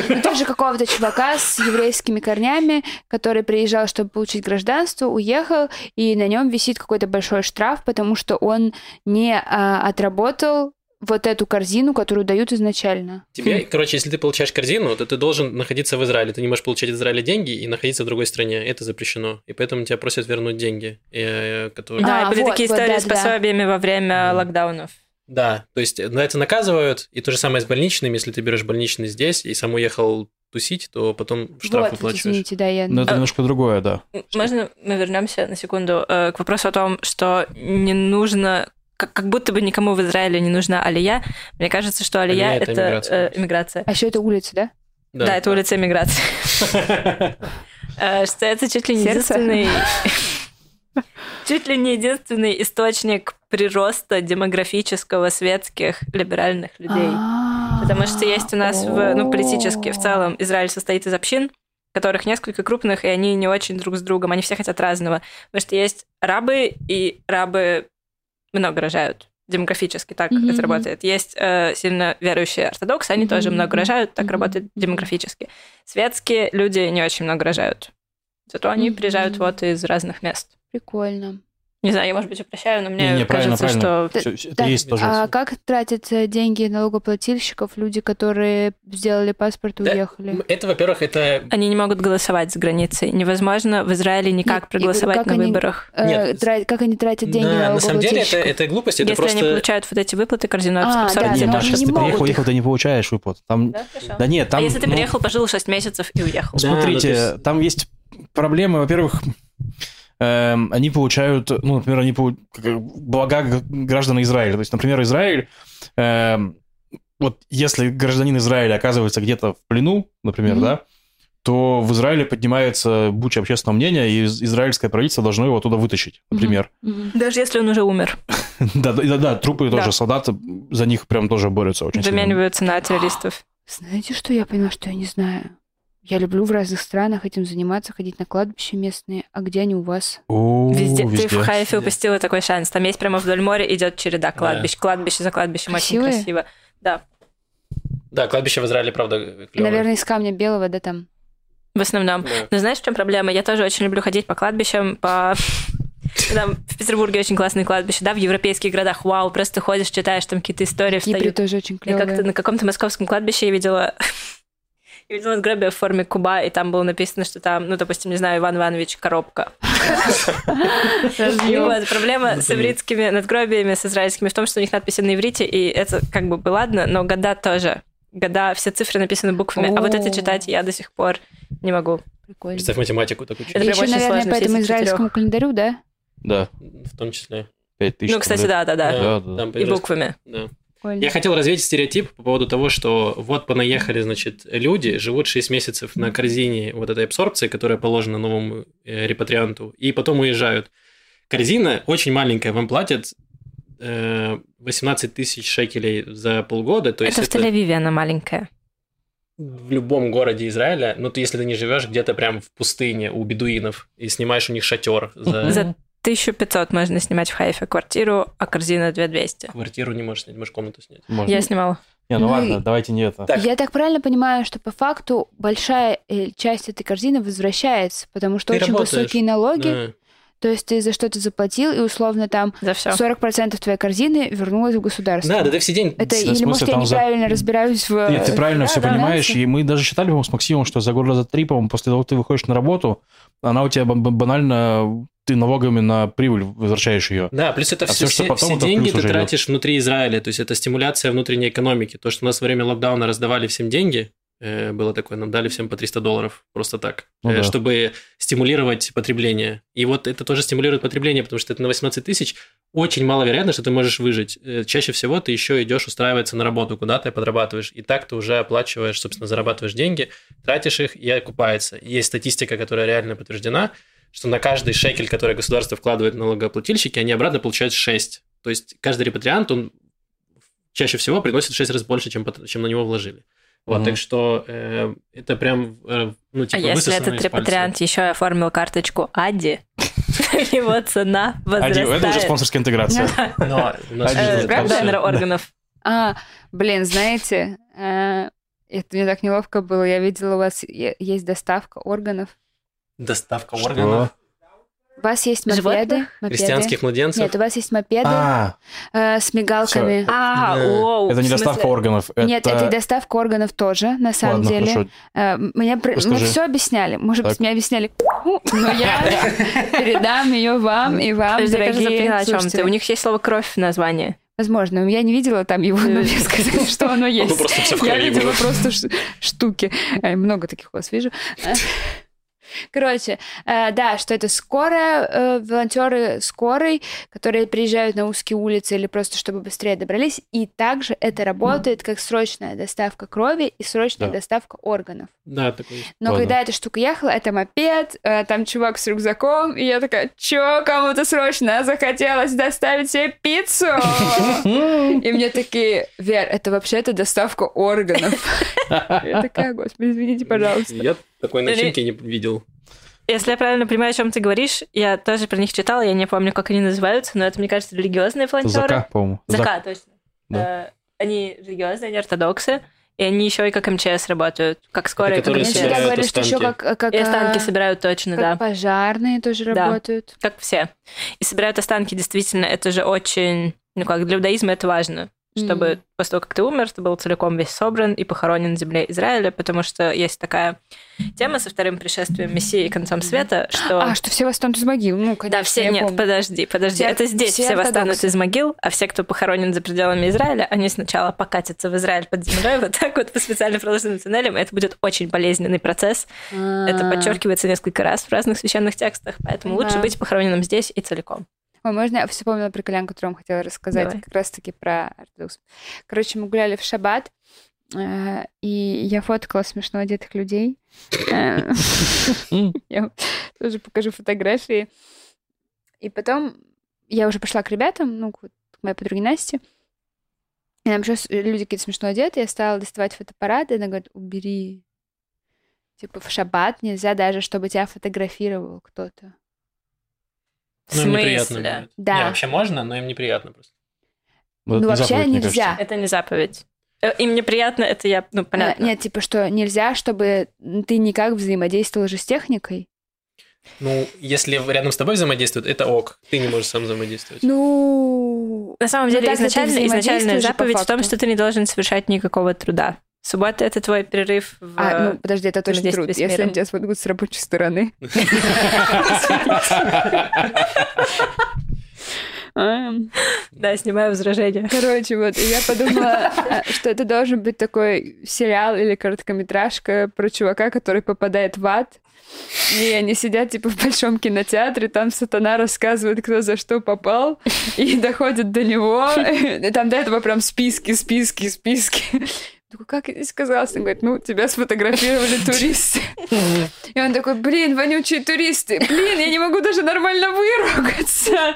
Ну, тоже какого-то чувака с еврейскими корнями, который приезжал, чтобы получить гражданство, уехал, и на нем висит какой-то большой штраф, потому что он не а, отработал вот эту корзину, которую дают изначально. Тебе, короче, если ты получаешь корзину, то ты должен находиться в Израиле. Ты не можешь получать в Израиле деньги и находиться в другой стране. Это запрещено. И поэтому тебя просят вернуть деньги, э, которые... Да, А, были вот, такие вот, истории с да-да-да. пособиями во время Да. локдаунов. Да, то есть на это наказывают, и то же самое с больничными, если ты берешь больничный здесь и сам уехал тусить, то потом штраф вот, выплачиваешь. извините, да, я... Но это А- немножко другое, да. Можно мы вернемся на секунду э, к вопросу о том, что не нужно как, как будто бы никому в Израиле не нужна алия. Мне кажется, что алия, Алия — это это иммиграция. э. А еще это улица, да? Да. это улица иммиграции. Э, Что это чуть ли не единственный... Чуть ли не единственный источник прироста демографического светских либеральных людей. Потому что есть у нас, в, ну, политически в целом, Израиль состоит из общин, которых несколько крупных, и они не очень друг с другом, они все хотят разного. Потому что есть рабы, и рабы много рожают. Демографически так Мгм, это работает. Есть э, сильно верующие ортодоксы, они тоже Мгм, много рожают, так мгм, работает демографически. Светские люди не очень много рожают. Зато они Мгм. приезжают вот из разных мест. Прикольно. Не знаю, я, может быть, упрощаю, но мне Не-не, правильно, кажется, правильно. что... Всё- это Так, есть тоже. А как тратят э, деньги налогоплательщиков люди, которые сделали паспорт и Да, уехали? Это, во-первых, это... Они не могут голосовать за границей. Невозможно в Израиле никак Нет, проголосовать как на они- выборах. Э, Нет. тра- Как они тратят деньги Да, на самом деле это, это глупость, это Если просто... они получают вот эти выплаты, корзину А, да, не, то Маша, если не ты могут приехал, уехал, ты не получаешь выплат. Там... Да, хорошо. Да нет, там... а если ты ну, приехал, пожил 6 месяцев и уехал? Да, ну, Смотрите, есть- там есть проблемы. Во-первых, они получают, ну, например, они получ- как- блага граждан Израиля. То есть, например, Израиль, эм, вот если гражданин Израиля оказывается где-то в плену, например, Мгм. да, то в Израиле поднимается буча общественного мнения, и из- израильское правительство должно его оттуда вытащить, например. Мгм. Даже если он уже умер. Да, да, да, трупы Да. тоже солдаты за них прям тоже борются очень сильно. Замениваются на террористов. Знаете, что я поняла, что я не знаю? Я люблю в разных странах этим заниматься, ходить на кладбища местные. А где они у вас? О, Везде. Ты в Хайфе упустила такой шанс. Там есть прямо вдоль моря идет череда кладбищ. Кладбище за кладбищем Красивые? очень красиво. Да, Да, кладбище в Израиле, правда, наверное, из камня белого, да, там. в основном. Да. Но знаешь, в чем проблема? Я тоже очень люблю ходить по кладбищам, по... Там в Петербурге очень классные кладбища, да, в европейских городах, вау, просто ходишь, читаешь, там какие-то истории В Кипре встают. тоже очень Я клевые. как-то на каком-то московском кладбище я видела я видела надгробие в форме куба, и там было написано, что там, ну, допустим, не знаю, Иван Иванович коробка. Вот проблема с ивритскими надгробиями, с израильскими в том, что у них надписи на иврите, и это как бы бы ладно, но года тоже. Года, все цифры написаны буквами, а вот это читать я до сих пор не могу. Прикольно. Представь математику такую Это еще, очень наверное, сложно, по этому из израильскому календарю, да? Да, В том числе. 5 тысяч. Ну, кстати, да, да, да. Там И буквами. Да. Прикольно. Я хотел развеять стереотип по поводу того, что вот понаехали, значит, люди, живут 6 месяцев на корзине вот этой абсорбции, которая положена новому э, репатрианту, и потом уезжают. Корзина очень маленькая, вам платят э, 18 тысяч шекелей за полгода, то есть Это в Тель-Авиве она маленькая. в любом городе Израиля, ну, ты, если ты не живешь где-то прям в пустыне у бедуинов и снимаешь у них шатер за За 1500 можно снимать в Хайфе квартиру, а корзина 2200. квартиру, не можешь снять, можешь комнату снять. Можно. Я снимала. Не, ну Ну ладно, и- давайте не это. Так. Я так правильно понимаю, что по факту большая э, часть этой корзины возвращается, потому что Ты очень работаешь, высокие налоги, Да. То есть ты за что-то заплатил, и условно там За все. 40% твоей корзины вернулось в государство. Да, да ты все день... Это В или, смысле, может, я там за- неправильно разбираюсь в... Нет, ты правильно Да, все да, понимаешь, финансы. и мы даже считали, по-моему, с Максимом, что за года за три, по-моему, после того, как ты выходишь на работу, она у тебя бан- бан- банально, ты налогами на прибыль возвращаешь ее. Да, плюс это А все, всё, что все, потом, все это деньги ты тратишь внутри Израиля, то есть это стимуляция внутренней экономики. То, что у нас во время локдауна раздавали всем деньги, э, было такое, нам дали всем по 300 долларов просто так, Ну э, да. чтобы стимулировать потребление. И вот это тоже стимулирует потребление, потому что это на 18 тысяч очень маловероятно, что ты можешь выжить. Э, Чаще всего ты еще идешь устраиваться на работу куда-то и подрабатываешь. И так ты уже оплачиваешь, собственно, зарабатываешь деньги, тратишь их и окупается. Есть статистика, которая реально подтверждена, что на каждый шекель, который государство вкладывает в налогоплательщики, они обратно получают 6. То есть каждый репатриант, он чаще всего приносит в 6 раз больше, чем, чем на него вложили. Вот, Мгм. так что э, это прям, э, ну, типа, а если этот репатриант еще оформил карточку Ади, его цена Один, это уже возрастает. спонсорская интеграция. Донора органов. А, блин, знаете, э, это мне так неловко было. Я видела, у вас есть доставка органов. Доставка органов У вас есть мопеды. Животных? мопеды. крестьянских младенцев. Нет, у вас есть мопеды А, э, с мигалками. А, оу, это не доставка органов. Нет, это и доставка органов тоже, на самом Ладно, деле. Э, Мне, все объясняли. Может быть, мне объясняли, но я передам ее вам и вам, дорогие о чем ты. слушатели. У них есть слово кровь в названии. Возможно, я не видела там его, но мне сказали, что оно Ну, есть. Я видела просто штуки. Э, Много таких у вас вижу. Короче, э, да, что это скорая, э, волонтеры скорой, которые приезжают на узкие улицы или просто чтобы быстрее добрались. И также это работает как срочная доставка крови и срочная Да. доставка органов. Да, такой есть. Но Ладно. когда эта штука ехала, это мопед, э, там чувак с рюкзаком, и я такая, чё, кому-то срочно захотелось доставить себе пиццу? И мне такие, Вер, это вообще-то доставка органов. Я такая, господи, извините, пожалуйста. Я такой начинки не видел. Если я правильно понимаю, о чем ты говоришь, я тоже про них читала, я не помню, как они называются, но это, мне кажется, религиозные волонтеры. Зака, по-моему. Зака, точно. Да. Э, Они религиозные, они ортодоксы, и они еще и как МЧС работают, как скорая которые Мне как собирают говорили, что еще останки. как, как, И останки э, собирают точно, как да. пожарные тоже Да. работают. Как все. И собирают останки, действительно, это же очень... Ну как, для иудаизма это важно, чтобы Мгм. после того, как ты умер, ты был целиком весь собран и похоронен на земле Израиля, потому что есть такая тема со вторым пришествием Мессии и концом света, что... А, что все восстанут из могил. Ну, конечно, Да, все, нет, помню. подожди, подожди. Все- это здесь все все, восстанут из могил, а все, кто похоронен за пределами Израиля, они сначала покатятся в Израиль под землей, вот так вот по специально проложенным туннелям. Это будет очень болезненный процесс. Это А. подчеркивается несколько раз в разных священных текстах, поэтому лучше быть похороненным здесь и целиком. Ой, можно я вспомнила про кальян, который вам хотела рассказать, Давай. как раз-таки про ортодокс. Короче, мы гуляли в шаббат, э, и я фоткала смешно одетых людей. Э, Я тоже покажу фотографии. И потом я уже пошла к ребятам, ну, к моей подруге Насте. И нам еще люди какие-то смешно одеты. Я стала доставать фотоаппарат, и она говорит, убери. Типа в шаббат нельзя даже, чтобы тебя фотографировал кто-то. Ну, им неприятно будет. Да. Не, вообще можно, но им неприятно просто. Ну, это Ну, вообще заповедь, нельзя. кажется. Это не заповедь. Э, Им неприятно, это я, ну, понятно. Э, Нет, типа, что нельзя, чтобы ты никак взаимодействовал же с техникой. Ну, если рядом с тобой взаимодействуют, это ок. Ты не можешь сам взаимодействовать. Ну... На самом Ну, деле, ты изначально, изначальная заповедь в том, что ты не должен совершать никакого труда. Суббота — это твой перерыв в... А, ну, подожди, это точно труд. с Если они тебя сводят с рабочей стороны. Эм, Да, снимаю возражение. Короче, вот, я подумала, а, что это должен быть такой сериал или короткометражка про чувака, который попадает в ад, и они сидят, типа, в большом кинотеатре, там сатана рассказывает, кто за что попал, и доходит до него, и там до этого прям списки, списки, списки. Такой, как я не сказал? Он говорит, ну, тебя сфотографировали туристы. И он такой, блин, вонючие туристы, блин, я не могу даже нормально выругаться.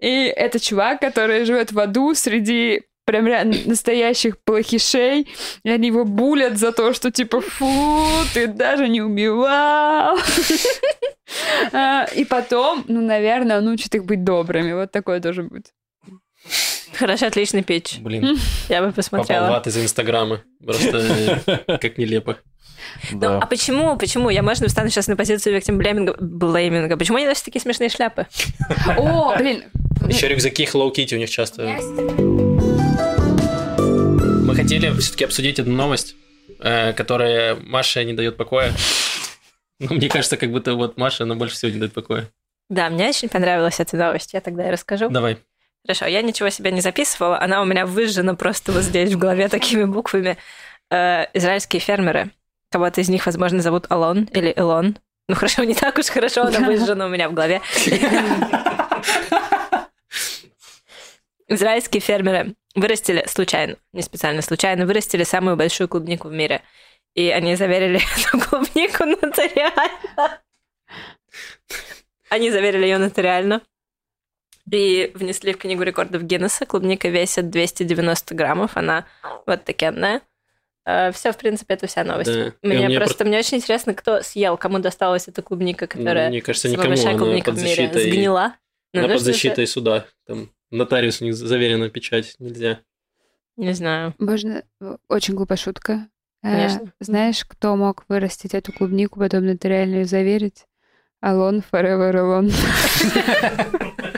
И это чувак, который живет в аду среди прям настоящих плохишей, и они его булят за то, что типа, фу, ты даже не убивал. А, И потом, ну, наверное, он учит их быть добрыми. Вот такое тоже будет. Хорошо, отличный питч. Блин, Я бы попал в посмотрела. ад из Инстаграма. Просто э, как нелепо. Ну, а почему, почему? Я, можно, встану сейчас на позицию victim блейминга, блейминга. Почему они носят такие смешные шляпы? О, блин, Еще рюкзаки Hello Kitty у них часто. Мы хотели все-таки обсудить одну новость, э, которая Маше не дает покоя. Ну, мне кажется, как будто вот Маша, она больше всего не дает покоя. Да, мне очень понравилась эта новость. Я тогда и расскажу. Давай. Хорошо, я ничего себе не записывала. Она у меня выжжена просто вот здесь в голове такими буквами. Э, израильские фермеры. Кого-то из них, возможно, зовут Алон или Илон. Ну хорошо, не так уж хорошо, она выжжена у меня в голове. Израильские фермеры вырастили случайно, не специально случайно, вырастили самую большую клубнику в мире. И они заверили эту клубнику нотариально. Они заверили ее нотариально. И внесли в книгу рекордов Гиннесса. Клубника весит 290 граммов. Она вот такенная. Все, в принципе, это вся новость. Да. Мне меня просто мне очень интересно, кто съел, кому досталась эта клубника, которая Мне кажется, самая никому большая клубника в мире. Сгнила. Ну, Она ну, под защитой суда. Там нотариус у них заверена печать. Нельзя. Не знаю. можно... Очень глупая шутка. Э, Конечно. Знаешь, кто мог вырастить эту клубнику, потом нотариально ее заверить? Алон Forever Alone.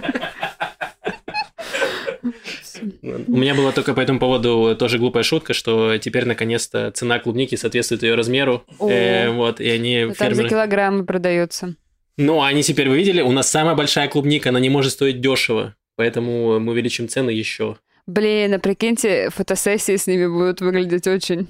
У меня была только по этому поводу тоже глупая шутка, что теперь наконец-то цена клубники соответствует ее размеру. Э, вот, и они Ну, Там за фермеры. килограммы продается. Ну, они теперь вы видели, у нас самая большая клубника, она не может стоить дешево. Поэтому мы увеличим цены еще. Блин, а прикиньте, фотосессии с ними будут выглядеть очень...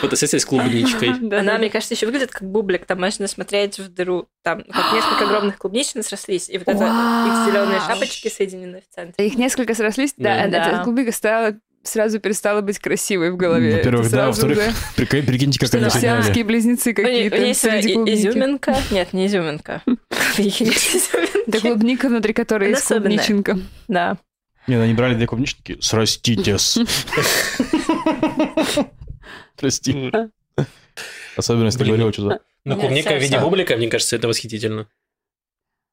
Фотосессия с клубничкой. Она, мне кажется, еще выглядит как бублик. Там можно смотреть в дыру. Там как несколько огромных клубничин срослись. И вот это их зеленые шапочки соединены в центре. Их несколько срослись, да, Да. эта клубника стала сразу перестала быть красивой в голове. Во-первых, Это да, во-вторых, прикиньте, как они соединяли. Сиамские близнецы у какие-то есть изюминка. Нет, не изюминка. Да клубника, внутри которой есть клубниченка. Да. Не, ну они брали две клубничники. Сраститесь. Прости. Особенно, если ты Блин. говорил что-то. Но Нет, клубника в виде бублика, мне кажется, это восхитительно.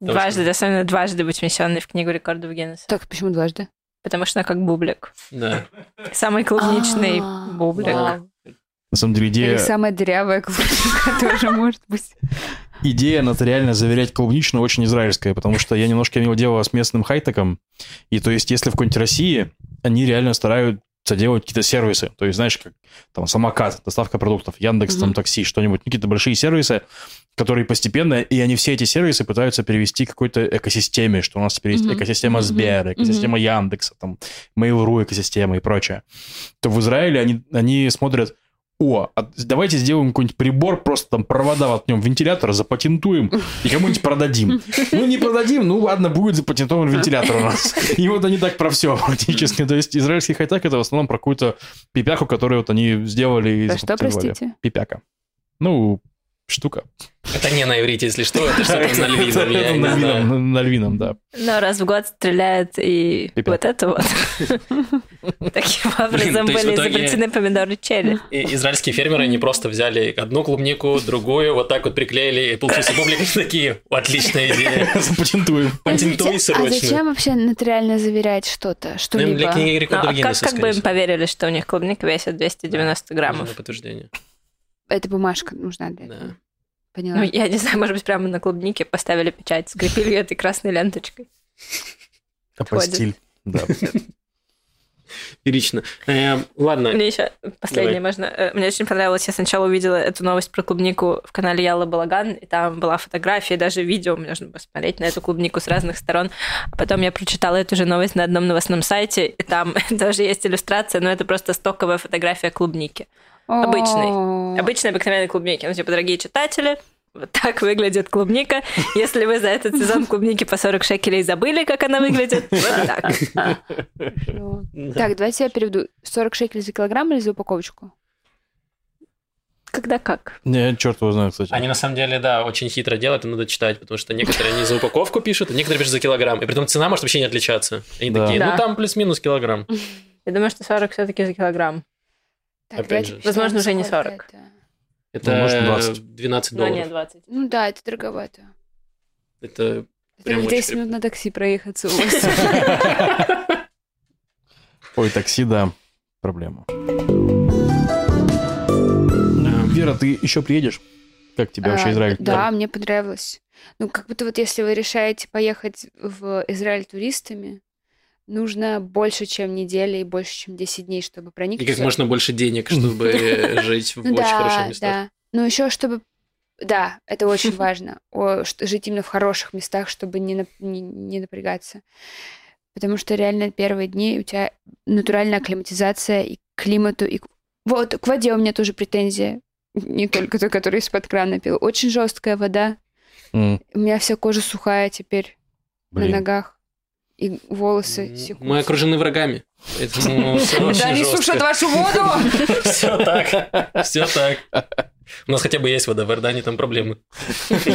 Дважды, особенно дважды быть внесенной в книгу рекордов Гиннесса. Так, почему дважды? Потому что она как бублик. Да. Самый клубничный А, бублик. На самом деле Или идея, самая дырявая клубника тоже может быть. Идея нотариально заверять клубничную очень израильская, потому что я немножко имел дело с местным хайтеком, и то есть если в какой-нибудь России они реально стараются делать какие-то сервисы, то есть знаешь, как там самокат, доставка продуктов, Яндекс, там такси, что-нибудь, ну, какие-то большие сервисы, которые постепенно, и они все эти сервисы пытаются перевести к какой-то экосистеме, что у нас теперь есть экосистема. Сбера, экосистема Яндекса, там, Mail.ru экосистема и прочее. То в Израиле они, они смотрят, о, а давайте сделаем какой-нибудь прибор, просто там провода воткнем в вентилятор, запатентуем и кому-нибудь продадим. Ну, не продадим, ну ладно, будет запатентован вентилятор у нас. И вот они так про все практически. То есть израильский хай-тек это в основном про какую-то пипяку, которую вот они сделали Да что, простите? Пипяка. Ну, штука. Это не на иврите, если что, это что-то на львином, я на львином, на львином, да. Но раз в год стреляет и Пипец. вот это вот. Таким образом были изобретены помидоры черри. Израильские фермеры не просто взяли одну клубнику, другую, вот так вот приклеили, и получился бублик, такие, отличная идея. Запатентуем. Патентуй А срочно. зачем вообще нотариально заверять что-то? Ну, Что-либо? Для книги Ну, рекордов а как, бы им поверили, что у них клубника весит 290 Нужно граммов? подтверждение. Эта бумажка нужна для этого. Да. Поняла. Ну, я не знаю, может быть, прямо на клубнике поставили печать, скрепили этой красной ленточкой. Апостиль. Да. Лирично. Э, ладно. Мне еще последнее Давай. можно. Э, Мне очень понравилось. Я сначала увидела эту новость про клубнику в канале Яла Балаган, и там была фотография, даже видео. Мне нужно посмотреть на эту клубнику с разных сторон. А потом я прочитала эту же новость на одном новостном сайте, и там тоже есть иллюстрация, но это просто стоковая фотография клубники. Обычный. Обычной обыкновенной клубники. Ну, типа, дорогие читатели, вот так выглядит клубника. Если вы за этот сезон клубники по 40 шекелей забыли, как она выглядит, вот так. Так, давайте я переведу. 40 шекелей за килограмм или за упаковочку? Когда как? Не, черт его знает, кстати. Они на самом деле, да, очень хитро делают, и надо читать, потому что некоторые они за упаковку пишут, а некоторые пишут за килограмм. И при этом цена может вообще не отличаться. Они Да. такие, Да. ну там плюс-минус килограмм. Я думаю, что 40 все-таки за килограмм. Так, Опять же. Возможно, уже не сколько 40. это. Это Ну, может, 20. 12 Ну, долларов. нет, 20. Ну да, это дороговато. Это Это Прям очень 10 минут на такси проехаться у вас. Ой, такси, да, проблема. Вера, ты еще приедешь? Как тебе вообще А, Израиль? Да, мне понравилось. Ну, как будто вот если вы решаете поехать в Израиль туристами, нужно больше, чем неделя и больше, чем 10 дней, чтобы и проникнуться. как можно больше денег, чтобы э, жить в Ну очень хороших местах. да. Ну еще чтобы... Да, это очень важно. Жить именно в хороших местах, чтобы не, нап- не, не напрягаться. Потому что реально первые дни у тебя натуральная акклиматизация и к климату, и к- вот к воде у меня тоже претензия. Не только той, которую из-под крана пил. Очень жесткая вода. У меня вся кожа сухая теперь на ногах. И волосы секут. Мы окружены врагами. Поэтому все Да, жестко. сушат вашу воду! Все так. Все так. У нас хотя бы есть вода, в Иордании там проблемы. В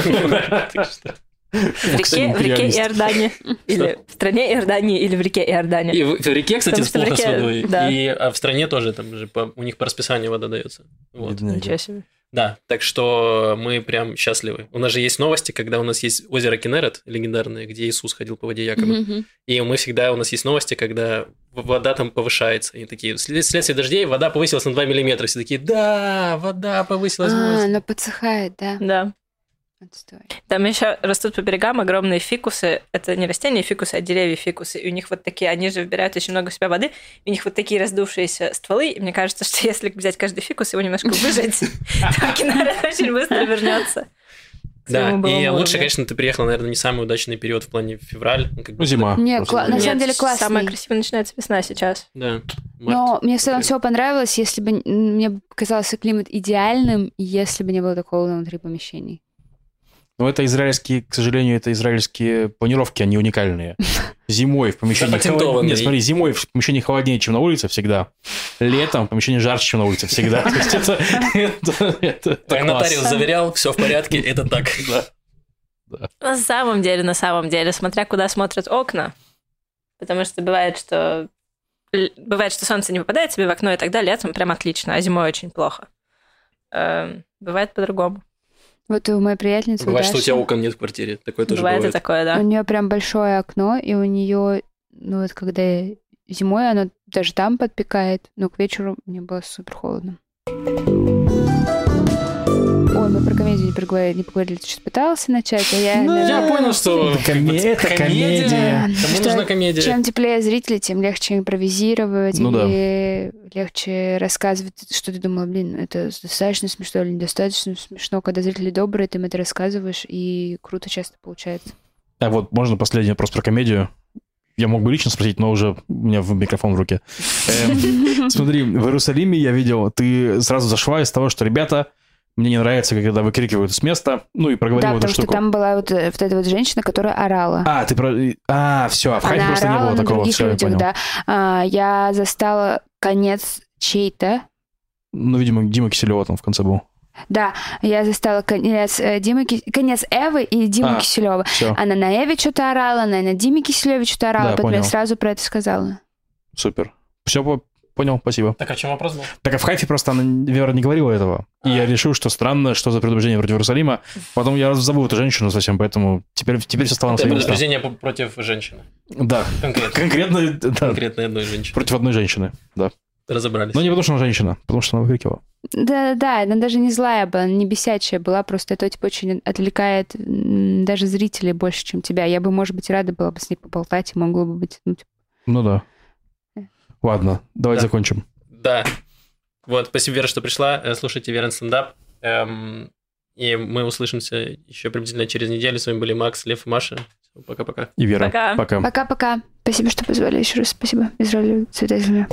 реке, в реке. Иордании. Или в стране Иордании, или в реке Иордании. И в реке, кстати, плохо с водой. И а в стране тоже там же у них по расписанию вода дается. Вот. Ничего себе. Да, так что мы прям счастливы. У нас же есть новости, когда у нас есть озеро Кенерет легендарное, где Иисус ходил по воде якобы. Мгм. И мы всегда, у нас есть новости, когда вода там повышается. И такие, «Вслед- вследствие дождей вода повысилась на 2 миллиметра. Все такие, да, вода повысилась. А, вот». она подсыхает, да. Да. Отстой. Там еще растут по берегам огромные фикусы. Это не растения фикусы, а деревья фикусы. И у них вот такие, они же вбирают очень много в себя воды. И у них вот такие раздувшиеся стволы. И мне кажется, что если взять каждый фикус, его немножко выжать, то кинара очень быстро вернется. Да, и лучше, конечно, ты приехал, наверное, не самый удачный период в плане февраль. ну, как Ну, бы, зима. Не, просто. кла- на Нет, самом деле классный. Самая красивая начинается весна сейчас. Да. Но мне в целом всего понравилось, если бы мне казался климат идеальным, если бы не было такого внутри помещений. Но это израильские, к сожалению, это израильские планировки, они уникальные. Зимой в помещении холоднее. Нет, смотри, зимой в помещении холоднее, чем на улице всегда. Летом в помещении жарче, чем на улице всегда. То есть это- это- это класс. нотариус заверял, все в порядке, это так. На самом деле, на самом деле, смотря куда смотрят окна, потому что бывает, что бывает, что солнце не попадает тебе в окно, и тогда летом прям отлично, а зимой очень плохо. Эм, Бывает по-другому. Вот у моей приятельницы у Бывает, что у Даши, тебя окон нет в квартире. Такое тоже бывает и бывает. такое, У да. нее прям большое окно, и у нее, ну вот когда зимой оно даже там подпекает, но к вечеру мне было супер холодно. Мы про комедию не проговорили, не поговорили. Ты сейчас пытался начать, а я... Ну, Я понял, что Это коме- это комедия. Кому Что- нужна комедия? Чем теплее зрители, тем легче импровизировать, Ну да. легче рассказывать, что ты думал, блин, это достаточно смешно или недостаточно смешно, когда зрители добрые, ты им это рассказываешь, и круто часто получается. А вот можно последний вопрос про комедию. Я мог бы лично спросить, но уже у меня в микрофон в руке. Эм, Смотри, в Иерусалиме я видел, ты сразу зашла из того, что, ребята, мне не нравится, когда выкрикивают с места, ну и Да, проговорила эту потому что штуку. там была вот, э, вот эта вот женщина, которая орала. А, ты про... А, все, а в Хайфе Она просто не было такого. Все, я людях, понял. да. А, я застала конец чей-то. Ну, видимо, Дима Киселева там в конце был. Да, я застала конец э, Димы конец Эвы и Димы А. Киселева. Все, Она на Эве что-то орала, она на Диме Киселеве что-то орала, Да, поэтому я понял. сразу про это сказала. супер. Все, понял, спасибо. Так, а чем вопрос был? Так а в Хайфе просто она, Вера не говорила этого. И я решил, что странно, что за предубеждение против Иерусалима. Потом я забыл эту женщину совсем, поэтому теперь, теперь все стало на Это свои места. предупреждение по- против женщины. Да, Конкретно. конкретно, да, Конкретно одной женщины. против одной женщины, да. разобрались. Но не потому, что она женщина, потому что она выкрикивала. Да-да-да, она даже не злая была, не бесячая была, просто это типа очень отвлекает м, даже зрителей больше, чем тебя. Я бы, может быть, рада была бы с ней поболтать, и могло бы быть, ну, типа, Ну да. Ладно, давайте Да. закончим. Да. Вот, спасибо, Вера, что пришла. Э, Слушайте Верен стендап. Эм, и мы услышимся еще приблизительно через неделю. С вами были Макс, Лев и Маша. Пока-пока. И Вера. Пока. Пока. Пока-пока. Спасибо, что позвали еще раз. Спасибо. Израилю, земля.